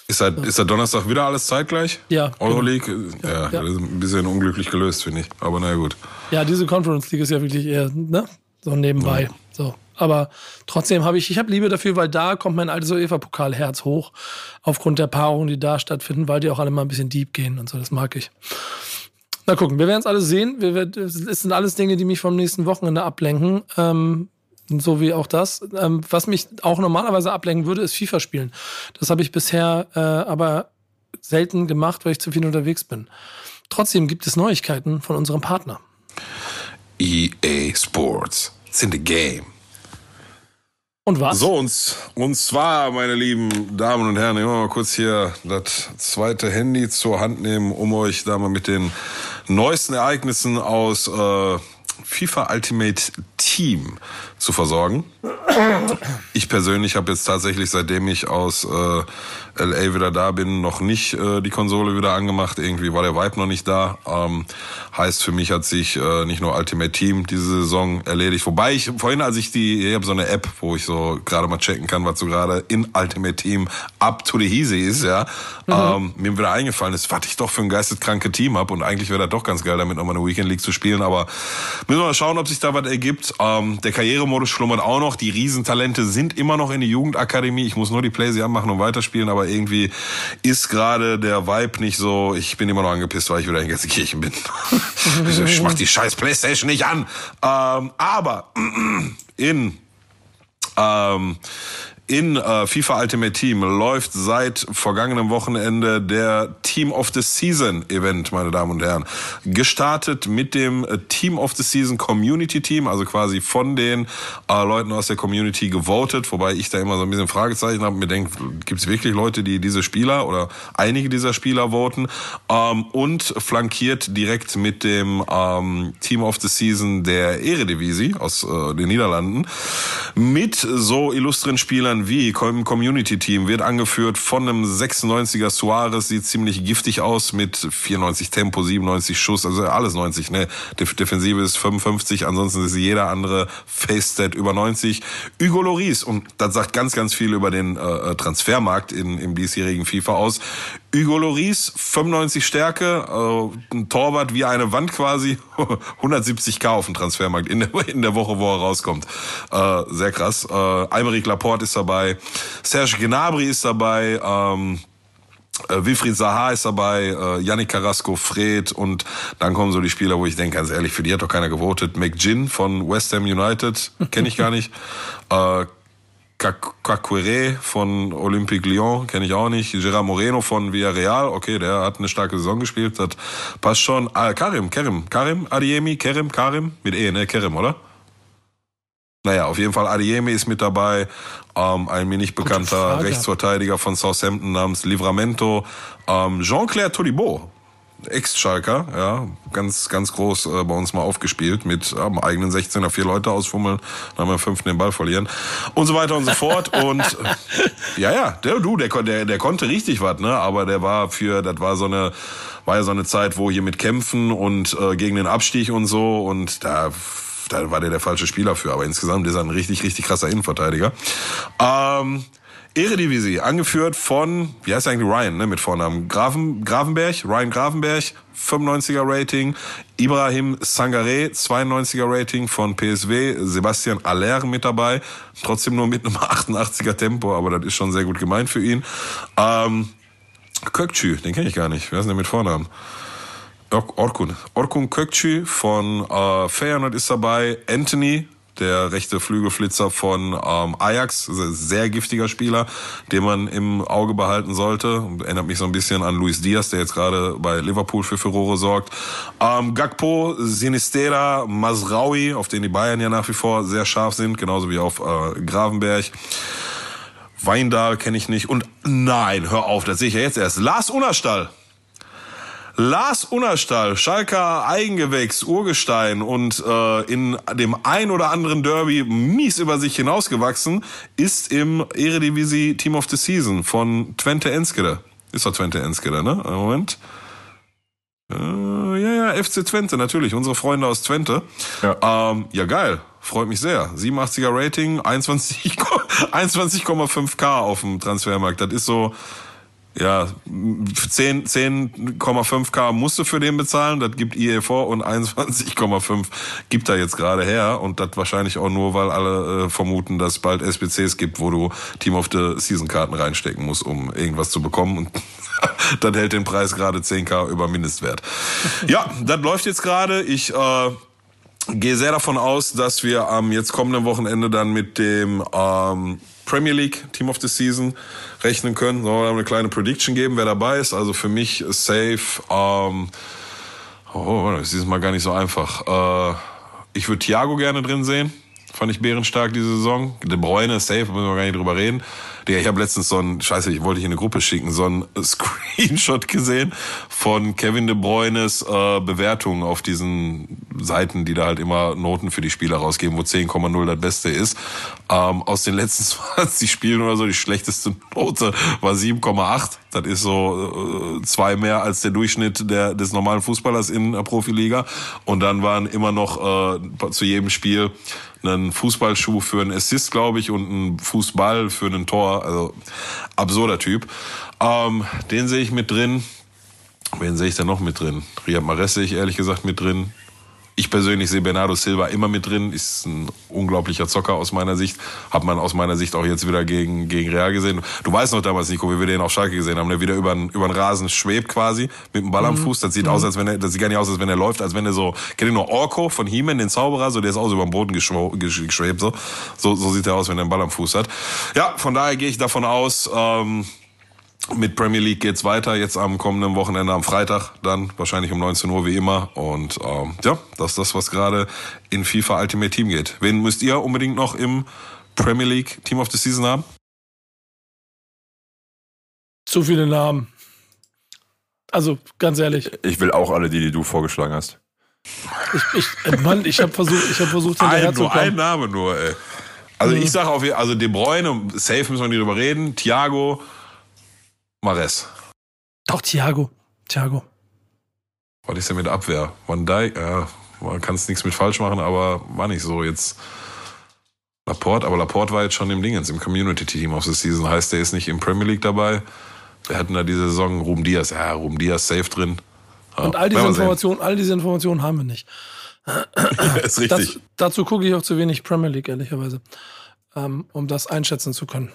Ist da, ist da Donnerstag wieder alles zeitgleich? Ja, Euroleague? Ja, Ja, ja. das ist ein bisschen unglücklich gelöst, finde ich. Aber naja, gut. Ja, diese Conference League ist ja wirklich eher, ne? So nebenbei. So. Aber trotzdem habe ich, ich habe Liebe dafür, weil da kommt mein altes UEFA-Pokal-Herz hoch. Aufgrund der Paarungen, die da stattfinden, weil die auch alle mal ein bisschen deep gehen und so. Das mag ich. Na gucken, wir werden es alles sehen. Es sind alles Dinge, die mich vom nächsten Wochenende ablenken. Ähm, so wie auch das. Ähm, was mich auch normalerweise ablenken würde, ist FIFA spielen. Das habe ich bisher äh, aber selten gemacht, weil ich zu viel unterwegs bin. Trotzdem gibt es Neuigkeiten von unserem Partner. EA Sports. It's in the game. Und was? So, und, und zwar, meine lieben Damen und Herren, immer mal kurz hier das zweite Handy zur Hand nehmen, um euch da mal mit den neuesten Ereignissen aus äh, FIFA Ultimate Team zu versorgen. Ich persönlich habe jetzt tatsächlich, seitdem ich aus äh, LA wieder da bin, noch nicht äh, die Konsole wieder angemacht. Irgendwie war der Vibe noch nicht da. Ähm, heißt, für mich hat sich äh, nicht nur Ultimate Team diese Saison erledigt. Wobei ich vorhin, als ich die, ich habe so eine App, wo ich so gerade mal checken kann, was so gerade in Ultimate Team up to the easy ist, ja. Ähm, mir wieder eingefallen ist, was ich doch für ein geisteskranke Team hab und eigentlich wäre das doch ganz geil, damit nochmal eine Weekend League zu spielen. Aber müssen wir mal schauen, ob sich da was ergibt. Ähm, der Karrieremodus schlummert auch noch. Die Riesentalente sind immer noch in der Jugendakademie. Ich muss nur die Playsee anmachen und weiterspielen, aber irgendwie ist gerade der Vibe nicht so. Ich bin immer noch angepisst, weil ich wieder in Gelsenkirchen bin. ich mach die scheiß Playstation nicht an. Ähm, aber in ähm, in äh, FIFA Ultimate Team läuft seit vergangenem Wochenende der Team of the Season Event, meine Damen und Herren. Gestartet mit dem äh, Team of the Season Community Team, also quasi von den äh, Leuten aus der Community gewotet, wobei ich da immer so ein bisschen Fragezeichen habe mir denke, gibt es wirklich Leute, die diese Spieler oder einige dieser Spieler voten? Ähm, und flankiert direkt mit dem ähm, Team of the Season der Eredivisie aus äh, den Niederlanden mit so illustren Spielern wie im Community Team wird angeführt von einem 96er Suarez, sieht ziemlich giftig aus mit 94 Tempo, 97 Schuss, also alles 90, ne? Def Defensive ist 55, ansonsten ist jeder andere Face-Stat über 90. Hugo Loris, und das sagt ganz, ganz viel über den äh, Transfermarkt in, im diesjährigen FIFA aus. Hugo Loris, 95 Stärke, äh, ein Torwart wie eine Wand quasi, 170k auf dem Transfermarkt in der, in der Woche, wo er rauskommt. Äh, sehr krass. Äh, Aymeric Laporte ist dabei, Serge Gnabry ist dabei, ähm, äh, Wilfried Zaha ist dabei, äh, Yannick Carrasco, Fred und dann kommen so die Spieler, wo ich denke, ganz ehrlich, für die hat doch keiner gewotet. McGinn von West Ham United, kenne ich gar nicht. Äh, Caquere von Olympique Lyon, kenne ich auch nicht. Gerard Moreno von Villarreal, okay, der hat eine starke Saison gespielt, das passt schon. Ah, Karim, Kerim, Karim, Adiemi, Kerim, Karim, mit E, ne, Kerim, oder? Naja, auf jeden Fall Adiemi ist mit dabei, ähm, ein mir nicht bekannter. Rechtsverteidiger von Southampton namens Livramento, ähm, Jean-Claire Tolibo Ex-Schalker, ja, ganz, ganz groß äh, bei uns mal aufgespielt mit am eigenen 16er vier Leute ausfummeln, dann am fünften den Ball verlieren und so weiter und so fort. und äh, ja, ja, der du, der, der, der konnte richtig was, ne? Aber der war für, das war so eine, war ja so eine Zeit, wo hier mit Kämpfen und äh, gegen den Abstieg und so und da da war der der falsche Spieler für, aber insgesamt ist er ein richtig, richtig krasser Innenverteidiger. Ähm, Eredivisie, angeführt von, wie heißt eigentlich Ryan, ne, mit Vornamen? Graven, Gravenberg, Ryan Gravenberg, 95er Rating. Ibrahim Sangare, 92er Rating von PSW. Sebastian Aller mit dabei. Trotzdem nur mit einem 88er Tempo, aber das ist schon sehr gut gemeint für ihn. Ähm, Kökçü, den kenne ich gar nicht. Wer ist denn mit Vornamen? Orkun. Orkun Kökçü von äh, Feyenoord ist dabei. Anthony, der rechte Flügelflitzer von ähm, Ajax, sehr giftiger Spieler, den man im Auge behalten sollte. Erinnert mich so ein bisschen an Luis Diaz, der jetzt gerade bei Liverpool für Furore sorgt. Ähm, Gakpo, Sinistera, Masraui, auf den die Bayern ja nach wie vor sehr scharf sind, genauso wie auf äh, Gravenberg. Weindahl kenne ich nicht. Und nein, hör auf, das sehe ich ja jetzt erst. Lars Unerstall. Lars Unnerstall, Schalker Eigengewächs, Urgestein und äh, in dem ein oder anderen Derby mies über sich hinausgewachsen, ist im Eredivisie Team of the Season von Twente Enskede. Ist doch Twente Enskede, ne? Moment. Äh, ja, ja, FC Twente, natürlich, unsere Freunde aus Twente. Ja, ähm, ja geil. Freut mich sehr. 87er Rating, 21,5K 21, auf dem Transfermarkt. Das ist so, ja, 10, 10,5k musst du für den bezahlen, das gibt IE vor und 21,5 gibt er jetzt gerade her und das wahrscheinlich auch nur, weil alle äh, vermuten, dass bald SBCs gibt, wo du Team of the Season Karten reinstecken musst, um irgendwas zu bekommen und das hält den Preis gerade 10k über Mindestwert. Ja, das läuft jetzt gerade. Ich äh, gehe sehr davon aus, dass wir am jetzt kommenden Wochenende dann mit dem ähm, Premier League Team of the Season rechnen können. Sollen wir eine kleine Prediction geben, wer dabei ist? Also für mich safe. Ähm, oh, das ist dieses Mal gar nicht so einfach. Äh, ich würde Thiago gerne drin sehen. Fand ich bärenstark diese Saison. De Bruyne, safe, müssen wir gar nicht drüber reden. Digga, ich habe letztens so ein, scheiße, ich wollte ich in eine Gruppe schicken, so ein Screenshot gesehen von Kevin De Bruynes äh, Bewertungen auf diesen Seiten, die da halt immer Noten für die Spieler rausgeben, wo 10,0 das Beste ist. Ähm, aus den letzten 20 Spielen oder so, die schlechteste Note war 7,8. Das ist so äh, zwei mehr als der Durchschnitt der, des normalen Fußballers in der Profiliga. Und dann waren immer noch äh, zu jedem Spiel einen Fußballschuh für einen Assist, glaube ich, und einen Fußball für einen Tor. Also absurder Typ. Ähm, den sehe ich mit drin. Wen sehe ich da noch mit drin? Riyad Mahrez sehe ich ehrlich gesagt mit drin. Ich persönlich sehe Bernardo Silva immer mit drin, ist ein unglaublicher Zocker aus meiner Sicht. Hat man aus meiner Sicht auch jetzt wieder gegen, gegen Real gesehen. Du weißt noch damals, Nico, wie wir den auf Schalke gesehen haben, der wieder über den, über den Rasen schwebt quasi, mit dem Ball am mhm. Fuß. Das sieht mhm. aus, als wenn er, das sieht gar nicht aus, als wenn er läuft, als wenn er so, kennt ihr noch Orko von He-Man, den Zauberer, so, der ist auch so über den Boden geschwebt, so. So, so sieht er aus, wenn er einen Ball am Fuß hat. Ja, von daher gehe ich davon aus, ähm, mit Premier League geht's weiter, jetzt am kommenden Wochenende am Freitag, dann wahrscheinlich um 19 Uhr wie immer. Und ähm, ja, das ist das, was gerade in FIFA Ultimate Team geht. Wen müsst ihr unbedingt noch im Premier League Team of the Season haben? Zu viele Namen. Also, ganz ehrlich. Ich will auch alle die, die du vorgeschlagen hast. Ich, ich, äh, Mann, ich habe versucht, ich habe versucht, hinterher ein, zu kommen. Ein Name nur, ey. Also mhm. ich sage auf also De Bruyne, safe müssen wir nicht drüber reden. Thiago, Mares. Doch, Thiago. Thiago. Was ist denn mit Abwehr? Van Dijk, ja, man kann es nichts mit falsch machen, aber war nicht so jetzt. Laporte, aber Laporte war jetzt schon im Dingens, im Community Team of the Season. Heißt, der ist nicht im Premier League dabei. Wir hatten da diese Saison Ruben Diaz. Ja, Ruben Diaz safe drin. Ja, Und all diese Informationen, all diese Informationen haben wir nicht. ist richtig. Das, dazu gucke ich auch zu wenig Premier League, ehrlicherweise. Ähm, um das einschätzen zu können.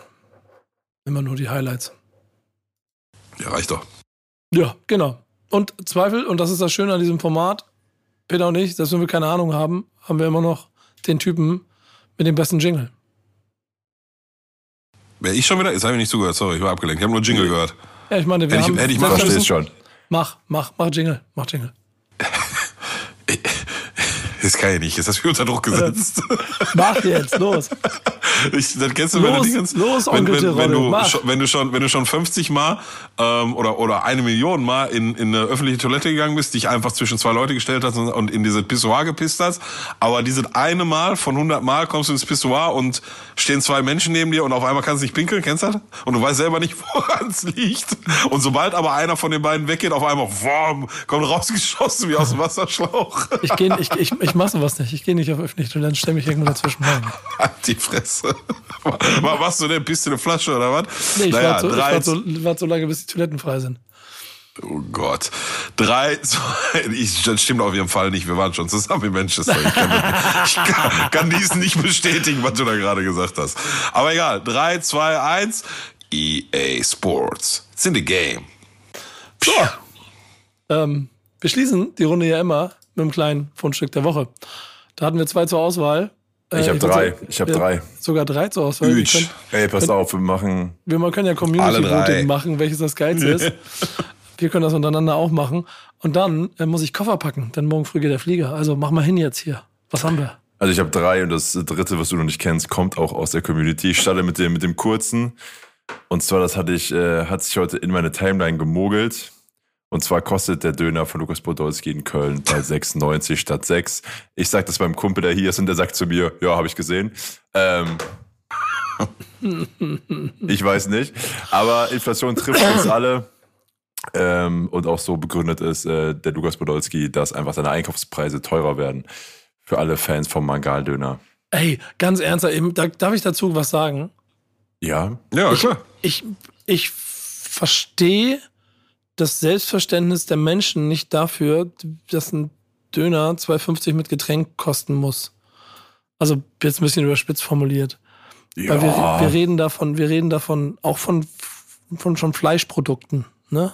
Immer nur die Highlights. Ja, reicht doch. Ja, genau. Und Zweifel, und das ist das Schöne an diesem Format, Peter und ich, dass wenn wir keine Ahnung haben, haben wir immer noch den Typen mit dem besten Jingle. Wäre ich schon wieder? Jetzt habe ich nicht zugehört, sorry, ich war abgelenkt. Ich habe nur Jingle gehört. Ja, ich meine, wir hätte haben... Ich, hätte ich mal verstehst schon. Mach, mach, mach Jingle, mach Jingle. Das kann ich nicht. Jetzt hast du mich unter Druck gesetzt. Mach jetzt, los. Ich, das kennst du, wenn Los, die ganzen, los, wenn, wenn, wenn, Terodde, du, schon, wenn du schon, wenn du schon 50 Mal ähm, oder oder eine Million Mal in, in eine öffentliche Toilette gegangen bist, dich einfach zwischen zwei Leute gestellt hast und, und in diese Pissoir gepisst hast, aber dieses eine Mal von 100 Mal kommst du ins Pissoir und stehen zwei Menschen neben dir und auf einmal kannst du nicht pinkeln, kennst du das? Und du weißt selber nicht, woran es liegt. Und sobald aber einer von den beiden weggeht, auf einmal, wom, kommt rausgeschossen wie aus dem Wasserschlauch. Ich, geh, ich, ich, ich mach sowas nicht. Ich gehe nicht auf öffentliche Toiletten, stell mich irgendwo dazwischen rein. Halt die Fresse. Was machst du denn? Bist du eine Flasche oder was? Nee, ich naja, warte so, ich wart so, wart so lange, bis die Toiletten frei sind. Oh Gott. Drei, zwei, ich, das stimmt auf jeden Fall nicht. Wir waren schon zusammen in Manchester. Ich kann, ich kann, kann dies nicht bestätigen, was du da gerade gesagt hast. Aber egal. Drei, zwei, eins. EA Sports. It's in the game. So. Ähm, wir schließen die Runde ja immer mit einem kleinen Fundstück der Woche. Da hatten wir zwei zur Auswahl. Äh, Ich hab würd drei. Ich hab wir- drei. Sogar drei zur Auswahl. Ütsch. können, Ey, pass auf, wir machen. wir können ja Community Alle drei. Voting machen, welches das geilste ist. Wir können das untereinander auch machen. Und dann äh, muss ich Koffer packen, denn morgen früh geht der Flieger. Also mach mal hin jetzt hier. Was haben wir? Also ich habe drei und das dritte, was du noch nicht kennst, kommt auch aus der Community. Ich starte mit dem, mit dem kurzen. Und zwar, das hatte ich, äh, hat sich heute in meine Timeline gemogelt. Und zwar kostet der Döner von Lukas Podolski in Köln bei 6,90 statt 6. Ich sag das beim Kumpel, der hier ist, und der sagt zu mir, ja, habe ich gesehen. Ähm, ich weiß nicht. Aber Inflation trifft uns alle. Ähm, und auch so begründet ist äh, der Lukas Podolski, dass einfach seine Einkaufspreise teurer werden für alle Fans vom Mangaldöner. Ey, ganz ernsthaft, eben, da, darf ich dazu was sagen? Ja, Ja, klar. ich, ich verstehe das Selbstverständnis der Menschen nicht dafür, dass ein Döner 2,50 mit Getränk kosten muss. Also jetzt ein bisschen überspitzt formuliert. Weil wir, wir reden davon, wir reden davon auch von, von schon Fleischprodukten, ne?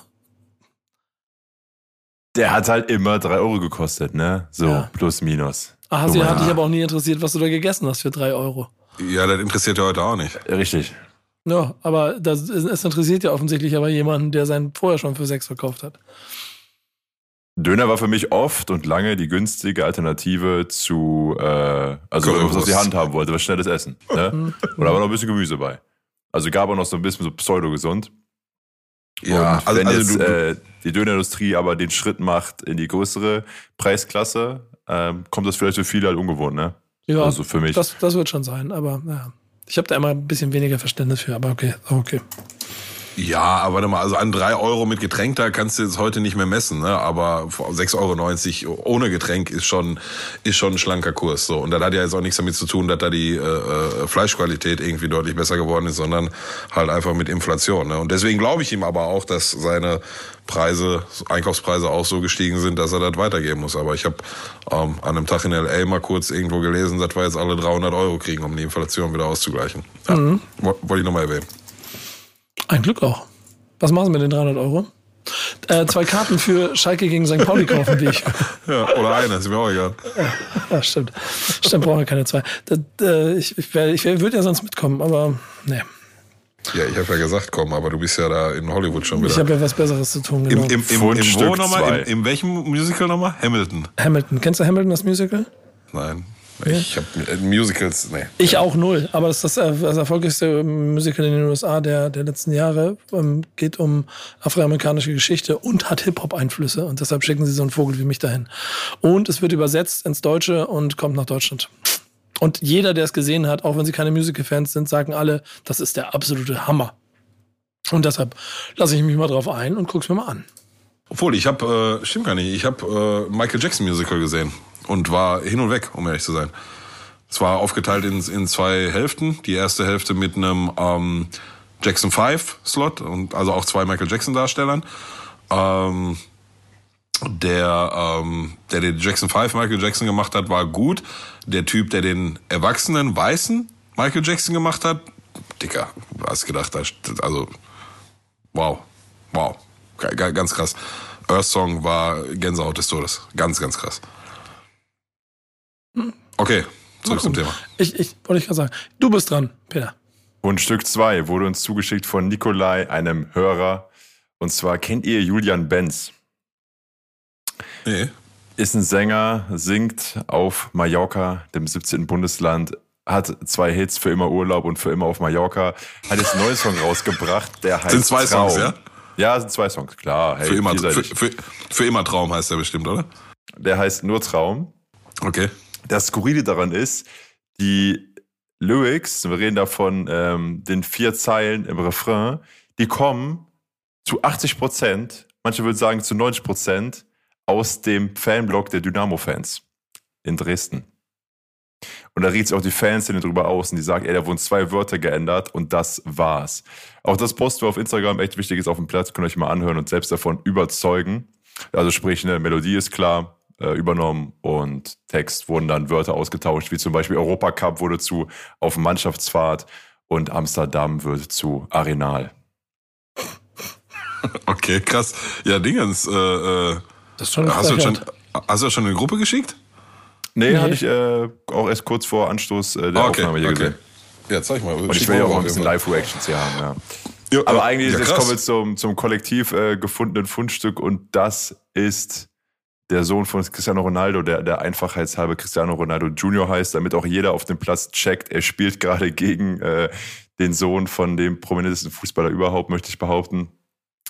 der hat halt immer drei Euro gekostet, ne? So, Ja. plus minus. Ah, So, sie ja. hat dich aber auch nie interessiert, was du da gegessen hast für drei Euro. Ja, das interessiert ja heute auch nicht. Richtig. Ja, aber das, es interessiert ja offensichtlich aber jemanden, der seinen vorher schon für sechs verkauft hat. Döner war für mich oft und lange die günstige Alternative zu, äh, also Currywurst. was auf die Hand haben wollte, was schnelles Essen. Ne? Und da war noch ein bisschen Gemüse bei. Also gab auch noch so ein bisschen so pseudo-gesund. Ja, und also, wenn also jetzt du, äh, die Dönerindustrie aber den Schritt macht in die größere Preisklasse, ähm, kommt das vielleicht für viele halt ungewohnt, ne? Ja, Also für mich. Das, das wird schon sein, aber naja. Ich habe da immer ein bisschen weniger Verständnis für, aber okay, okay. Ja, aber warte mal, also an drei Euro mit Getränk, da kannst du jetzt heute nicht mehr messen, ne? Aber 6,90 Euro ohne Getränk ist schon, ist schon ein schlanker Kurs. So. Und das hat ja jetzt auch nichts damit zu tun, dass da die äh, äh, Fleischqualität irgendwie deutlich besser geworden ist, sondern halt einfach mit Inflation. Ne? Und deswegen glaube ich ihm aber auch, dass seine Preise, Einkaufspreise auch so gestiegen sind, dass er das weitergeben muss. Aber ich habe ähm, an einem Tag in L.A. mal kurz irgendwo gelesen, dass wir jetzt alle 300 Euro kriegen, um die Inflation wieder auszugleichen. Ja, wo- Wollte ich nochmal erwähnen. Ein Glück auch. Was machen Sie mit den 300 Euro? Äh, zwei Karten für Schalke gegen St. Pauli kaufen, wie ich. Ja, oder eine, ist mir auch egal. Ja, stimmt. Stimmt, brauchen wir keine zwei. Das, äh, ich ich, wär- ich würde ja sonst mitkommen, aber nee. Ja, ich habe ja gesagt, komm, aber du bist ja da in Hollywood schon wieder. Ich habe ja was Besseres zu tun. Im, Genau. im, im, im, Fundstück wo nochmal? Im, in welchem Musical nochmal? Hamilton. Hamilton. Kennst du Hamilton, das Musical? Nein. Ich habe Musicals, nee. Ich auch null, aber das ist das, das erfolgreichste Musical in den USA der, der letzten Jahre. Ähm, geht um afroamerikanische Geschichte und hat Hip-Hop-Einflüsse und deshalb schicken sie so einen Vogel wie mich dahin. Und es wird übersetzt ins Deutsche und kommt nach Deutschland. Und jeder, der es gesehen hat, auch wenn sie keine Musical-Fans sind, sagen alle, das ist der absolute Hammer. Und deshalb lasse ich mich mal drauf ein und guck's mir mal an. Obwohl, ich habe, äh, stimmt gar nicht, ich habe äh, Michael Jackson Musical gesehen und war hin und weg, um ehrlich zu sein. Es war aufgeteilt in, in zwei Hälften. Die erste Hälfte mit einem ähm, Jackson 5 Slot und also auch zwei Michael Jackson Darstellern. Ähm, der, ähm, der den Jackson 5 Michael Jackson gemacht hat, war gut. Der Typ, der den erwachsenen Weißen Michael Jackson gemacht hat, Dicker, hast gedacht, also wow, wow, ganz krass. Earth Song war Gänsehaut des Todes, ganz, ganz krass. Okay, zurück zum Thema. Ich, ich wollte ich gerade sagen, du bist dran, Peter. Und Stück 2 wurde uns zugeschickt von Nikolai, einem Hörer. Und zwar kennt ihr Julian Benz? Nee, Ist ein Sänger, singt auf Mallorca, dem 17. Bundesland, hat zwei Hits für immer Urlaub und für immer auf Mallorca, hat jetzt einen neuen Song rausgebracht, der heißt Sind zwei Traum. Songs, ja? Ja, sind zwei Songs, klar. Hey, Für immer, für, für, für immer Traum heißt der bestimmt, oder? Der heißt nur Traum. Okay. Das Skurrile daran ist, die Lyrics, wir reden davon ähm, den vier Zeilen im Refrain, die kommen zu 80 Prozent, manche würden sagen zu 90 Prozent, aus dem Fanblog der Dynamo-Fans in Dresden. Und da riecht sich auch die Fanszene drüber aus und die sagen, ey, da wurden zwei Wörter geändert und das war's. Auch das posten auf Instagram, echt wichtig ist auf dem Platz, könnt ihr euch mal anhören und selbst davon überzeugen. Also sprich, eine Melodie ist klar, äh, übernommen und Text wurden dann Wörter ausgetauscht, wie zum Beispiel Europacup wurde zu auf Mannschaftsfahrt und Amsterdam wird zu Arenal. Okay, krass. Ja, Dingens, äh, äh, Das ist schon eine hast, du schon, hast du das schon in die Gruppe geschickt? Nee, Nee. hatte ich äh, auch erst kurz vor Anstoß äh, der okay, Aufnahme hier okay. gesehen. Ja, zeig mal. Und ich will ja auch ein bisschen Live-Reactions hier haben, ja. Ja, Aber ja, eigentlich, ja, jetzt kommen wir zum, zum kollektiv äh, gefundenen Fundstück und das ist der Sohn von Cristiano Ronaldo, der, der einfachheitshalber Cristiano Ronaldo Junior heißt, damit auch jeder auf dem Platz checkt, er spielt gerade gegen äh, den Sohn von dem prominentesten Fußballer überhaupt, möchte ich behaupten.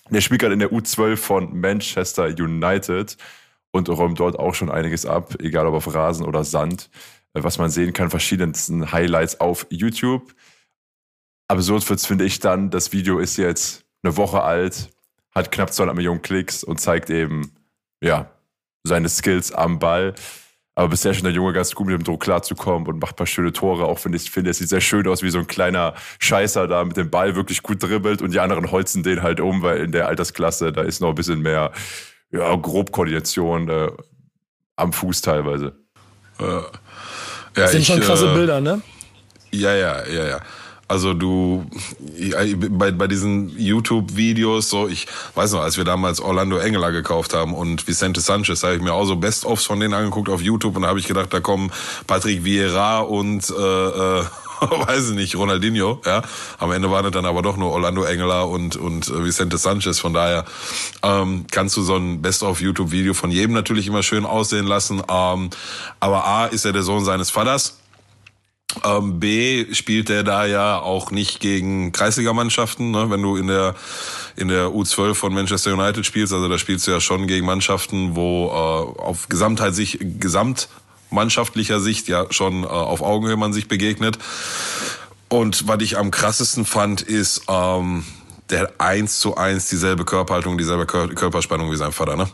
Der spielt gerade in der U12 von Manchester United und räumt dort auch schon einiges ab, egal ob auf Rasen oder Sand, äh, was man sehen kann, verschiedensten Highlights auf YouTube. Absurd wird's, finde ich dann, das Video ist jetzt eine Woche alt, hat knapp 200 Millionen Klicks und zeigt eben, ja, seine Skills am Ball. Aber bisher schon der Junge ganz gut mit dem Druck klarzukommen und macht ein paar schöne Tore. Auch finde ich, finde, es sieht sehr schön aus, wie so ein kleiner Scheißer da mit dem Ball wirklich gut dribbelt und die anderen holzen den halt um, weil in der Altersklasse, da ist noch ein bisschen mehr, ja, Grobkoordination äh, am Fuß teilweise. Ja, Das sind ich, schon krasse äh, Bilder, ne? Ja, ja, ja, ja. Also du, bei, bei diesen YouTube-Videos, so, ich weiß noch, als wir damals Orlando Engeler gekauft haben und Vicente Sanchez, habe ich mir auch so Best-ofs von denen angeguckt auf YouTube und da habe ich gedacht, da kommen Patrick Vieira und, äh, äh, weiß ich nicht, Ronaldinho, ja. Am Ende waren es dann aber doch nur Orlando Engeler und, und äh, Vicente Sanchez, von daher ähm, kannst du so ein Best-of-YouTube-Video von jedem natürlich immer schön aussehen lassen, ähm, aber A, ist er der Sohn seines Vaters, ähm, B spielt er da ja auch nicht gegen Kreisligamannschaften, ne? wenn du in der in der U12 von Manchester United spielst, also da spielst du ja schon gegen Mannschaften, wo äh, auf Gesamtheit sich gesamtmannschaftlicher Sicht ja schon äh, auf Augenhöhe man sich begegnet. Und was ich am krassesten fand, ist ähm, der eins zu eins dieselbe Körperhaltung, dieselbe Kör Körperspannung wie sein Vater, ne?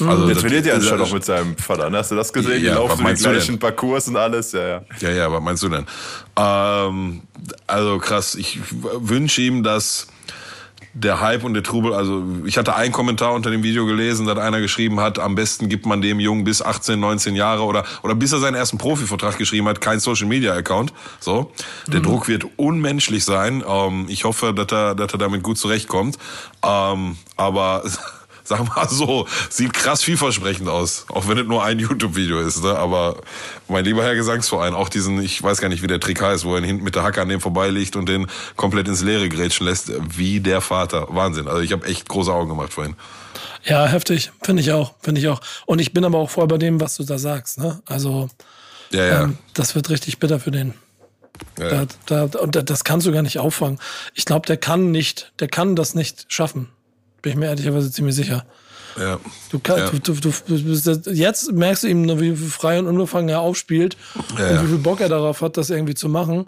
Also Der trainiert ja anscheinend auch mit seinem Vater. ne? Hast du das gesehen? Ja, die laufen du gleichen? Parcours und alles. Ja, ja. Ja, ja, was meinst du denn? Ähm, also krass, ich wünsche ihm, dass der Hype und der Trubel, also ich hatte einen Kommentar unter dem Video gelesen, da hat einer geschrieben hat, am besten gibt man dem Jungen bis 18, 19 Jahre oder, oder bis er seinen ersten Profivertrag geschrieben hat, kein Social Media Account. So. Der Druck wird unmenschlich sein. Ähm, ich hoffe, dass er, dass er damit gut zurechtkommt. Ähm, aber sag mal so, sieht krass vielversprechend aus. Auch wenn es nur ein YouTube-Video ist, ne? Aber mein lieber Herr Gesangsverein, auch diesen, ich weiß gar nicht, wie der Trick heißt, wo er ihn hinten mit der Hacke an dem vorbeiliegt und den komplett ins Leere grätschen lässt, wie der Vater. Wahnsinn. Also ich habe echt große Augen gemacht vorhin. Ja, heftig. Finde ich auch. Finde ich auch. Und ich bin aber auch voll bei dem, was du da sagst. Ne? Also, Ja, ja. ähm, das wird richtig bitter für den. ja. Da, da, und da- das kannst du gar nicht auffangen. Ich glaube, der kann nicht, der kann das nicht schaffen. Bin ich mir ehrlicherweise ziemlich sicher. ja. Du, kann, Ja. du, du, du, jetzt- merkst du ihm, wie frei und unbefangen er aufspielt Ja, und wie viel Bock er darauf hat, das irgendwie zu machen.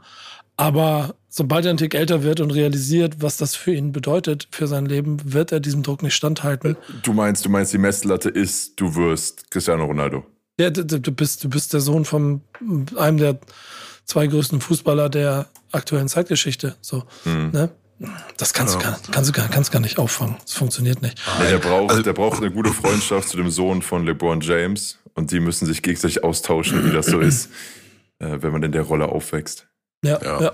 Aber sobald er ein Tick älter wird und realisiert, was das für ihn bedeutet, für sein Leben, wird er diesem Druck nicht standhalten. Du meinst, du meinst, die Messlatte ist, du wirst Cristiano Ronaldo. Ja, du, du, bist, du bist der Sohn von einem der zwei größten Fußballer der aktuellen Zeitgeschichte. So, ne? Das kannst, du gar, kannst, du gar, kannst gar nicht auffangen. Das funktioniert nicht. Nee, der, braucht, der braucht eine gute Freundschaft zu dem Sohn von LeBron James und die müssen sich gegenseitig austauschen, wie das so ist, äh, wenn man in der Rolle aufwächst. Ja, Ja. ja.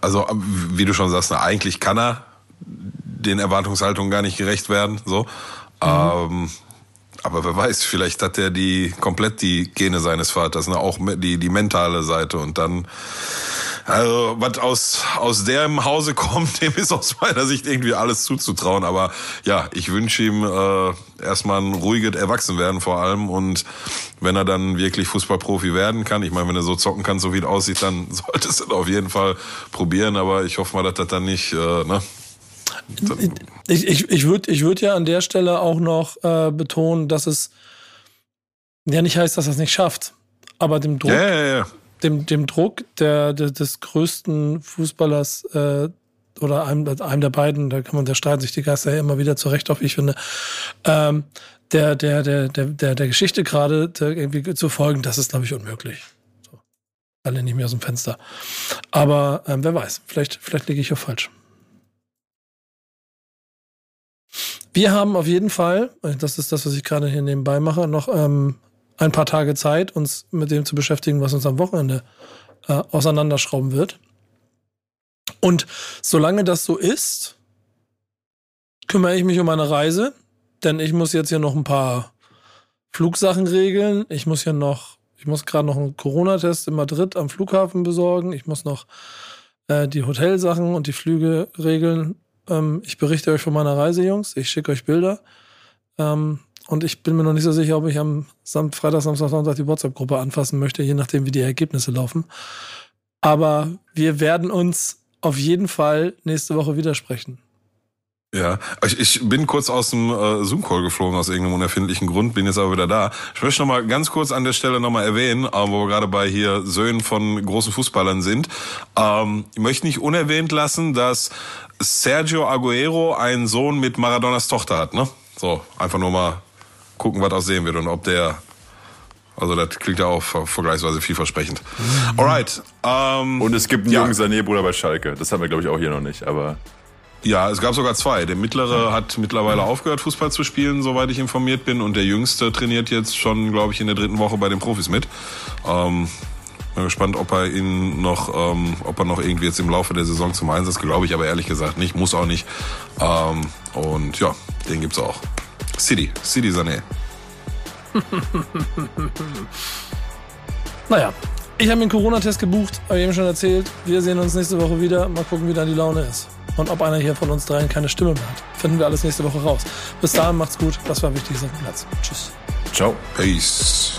Also, wie du schon sagst, eigentlich kann er den Erwartungshaltungen gar nicht gerecht werden. So. Ähm, aber wer weiß, vielleicht hat er die komplett die Gene seines Vaters, ne? auch die, die mentale Seite. Und dann, Also, was aus, aus dem Hause kommt, dem ist aus meiner Sicht irgendwie alles zuzutrauen. Aber ja, ich wünsche ihm äh, erstmal ein ruhiges Erwachsenwerden vor allem. Und wenn er dann wirklich Fußballprofi werden kann, ich meine, wenn er so zocken kann, so wie es aussieht, dann sollte es auf jeden Fall probieren. Aber ich hoffe mal, dass das dann nicht, äh, ne? Ich, ich, ich würde ich würd ja an der Stelle auch noch äh, betonen, dass es ja nicht heißt, dass er es nicht schafft. Aber dem Druck, Ja, ja, ja. dem, dem Druck der, der, des größten Fußballers äh, oder einem, einem der beiden, da kann man, der streiten sich die Geister ja immer wieder zurecht auf, ich finde, ähm, der, der, der, der, der, der Geschichte gerade irgendwie zu folgen, das ist, glaube ich, unmöglich. So. Alle nicht mehr aus dem Fenster. Aber ähm, wer weiß, vielleicht, vielleicht liege ich auch falsch. Wir haben auf jeden Fall, das ist das, was ich gerade hier nebenbei mache, noch ähm, ein paar Tage Zeit, uns mit dem zu beschäftigen, was uns am Wochenende äh, auseinanderschrauben wird. Und solange das so ist, kümmere ich mich um meine Reise, denn ich muss jetzt hier noch ein paar Flugsachen regeln. Ich muss ja noch, ich muss gerade noch einen Corona-Test in Madrid am Flughafen besorgen. Ich muss noch äh, die Hotelsachen und die Flüge regeln. Ähm, ich berichte euch von meiner Reise, Jungs. Ich schicke euch Bilder. Ähm, und ich bin mir noch nicht so sicher, ob ich am Sam Freitag, Samstag, Sonntag die WhatsApp-Gruppe anfassen möchte, je nachdem, wie die Ergebnisse laufen. Aber wir werden uns auf jeden Fall nächste Woche widersprechen. Ja, ich, ich bin kurz aus dem äh, Zoom-Call geflogen aus irgendeinem unerfindlichen Grund, bin jetzt aber wieder da. Ich möchte noch mal ganz kurz an der Stelle noch mal erwähnen, äh, wo wir gerade bei hier Söhnen von großen Fußballern sind. Ähm, ich möchte nicht unerwähnt lassen, dass Sergio Aguero einen Sohn mit Maradonas Tochter hat. Ne? So, einfach nur mal gucken, was aussehen wird und ob der also das klingt ja auch ver- vergleichsweise vielversprechend. Alright. Ähm, Und es gibt einen Ja. jungen Sané-Bruder bei Schalke. Das haben wir, glaube ich, auch hier noch nicht. Aber Ja, es gab sogar zwei. Der mittlere hat mittlerweile aufgehört, Fußball zu spielen, soweit ich informiert bin. Und der jüngste trainiert jetzt schon, glaube ich, in der dritten Woche bei den Profis mit. Ähm, bin gespannt, ob er ihn noch, ähm, ob er noch irgendwie jetzt im Laufe der Saison zum Einsatz, glaube ich, aber ehrlich gesagt nicht, muss auch nicht. Ähm, und ja, den gibt's auch. City, City Sané. Naja, ich habe mir einen Corona-Test gebucht, habe ich eben schon erzählt. Wir sehen uns nächste Woche wieder. Mal gucken, wie dann die Laune ist. Und ob einer hier von uns dreien keine Stimme mehr hat. Finden wir alles nächste Woche raus. Bis dahin macht's gut. Das war wichtig auf Platz. Tschüss. ciao. Peace.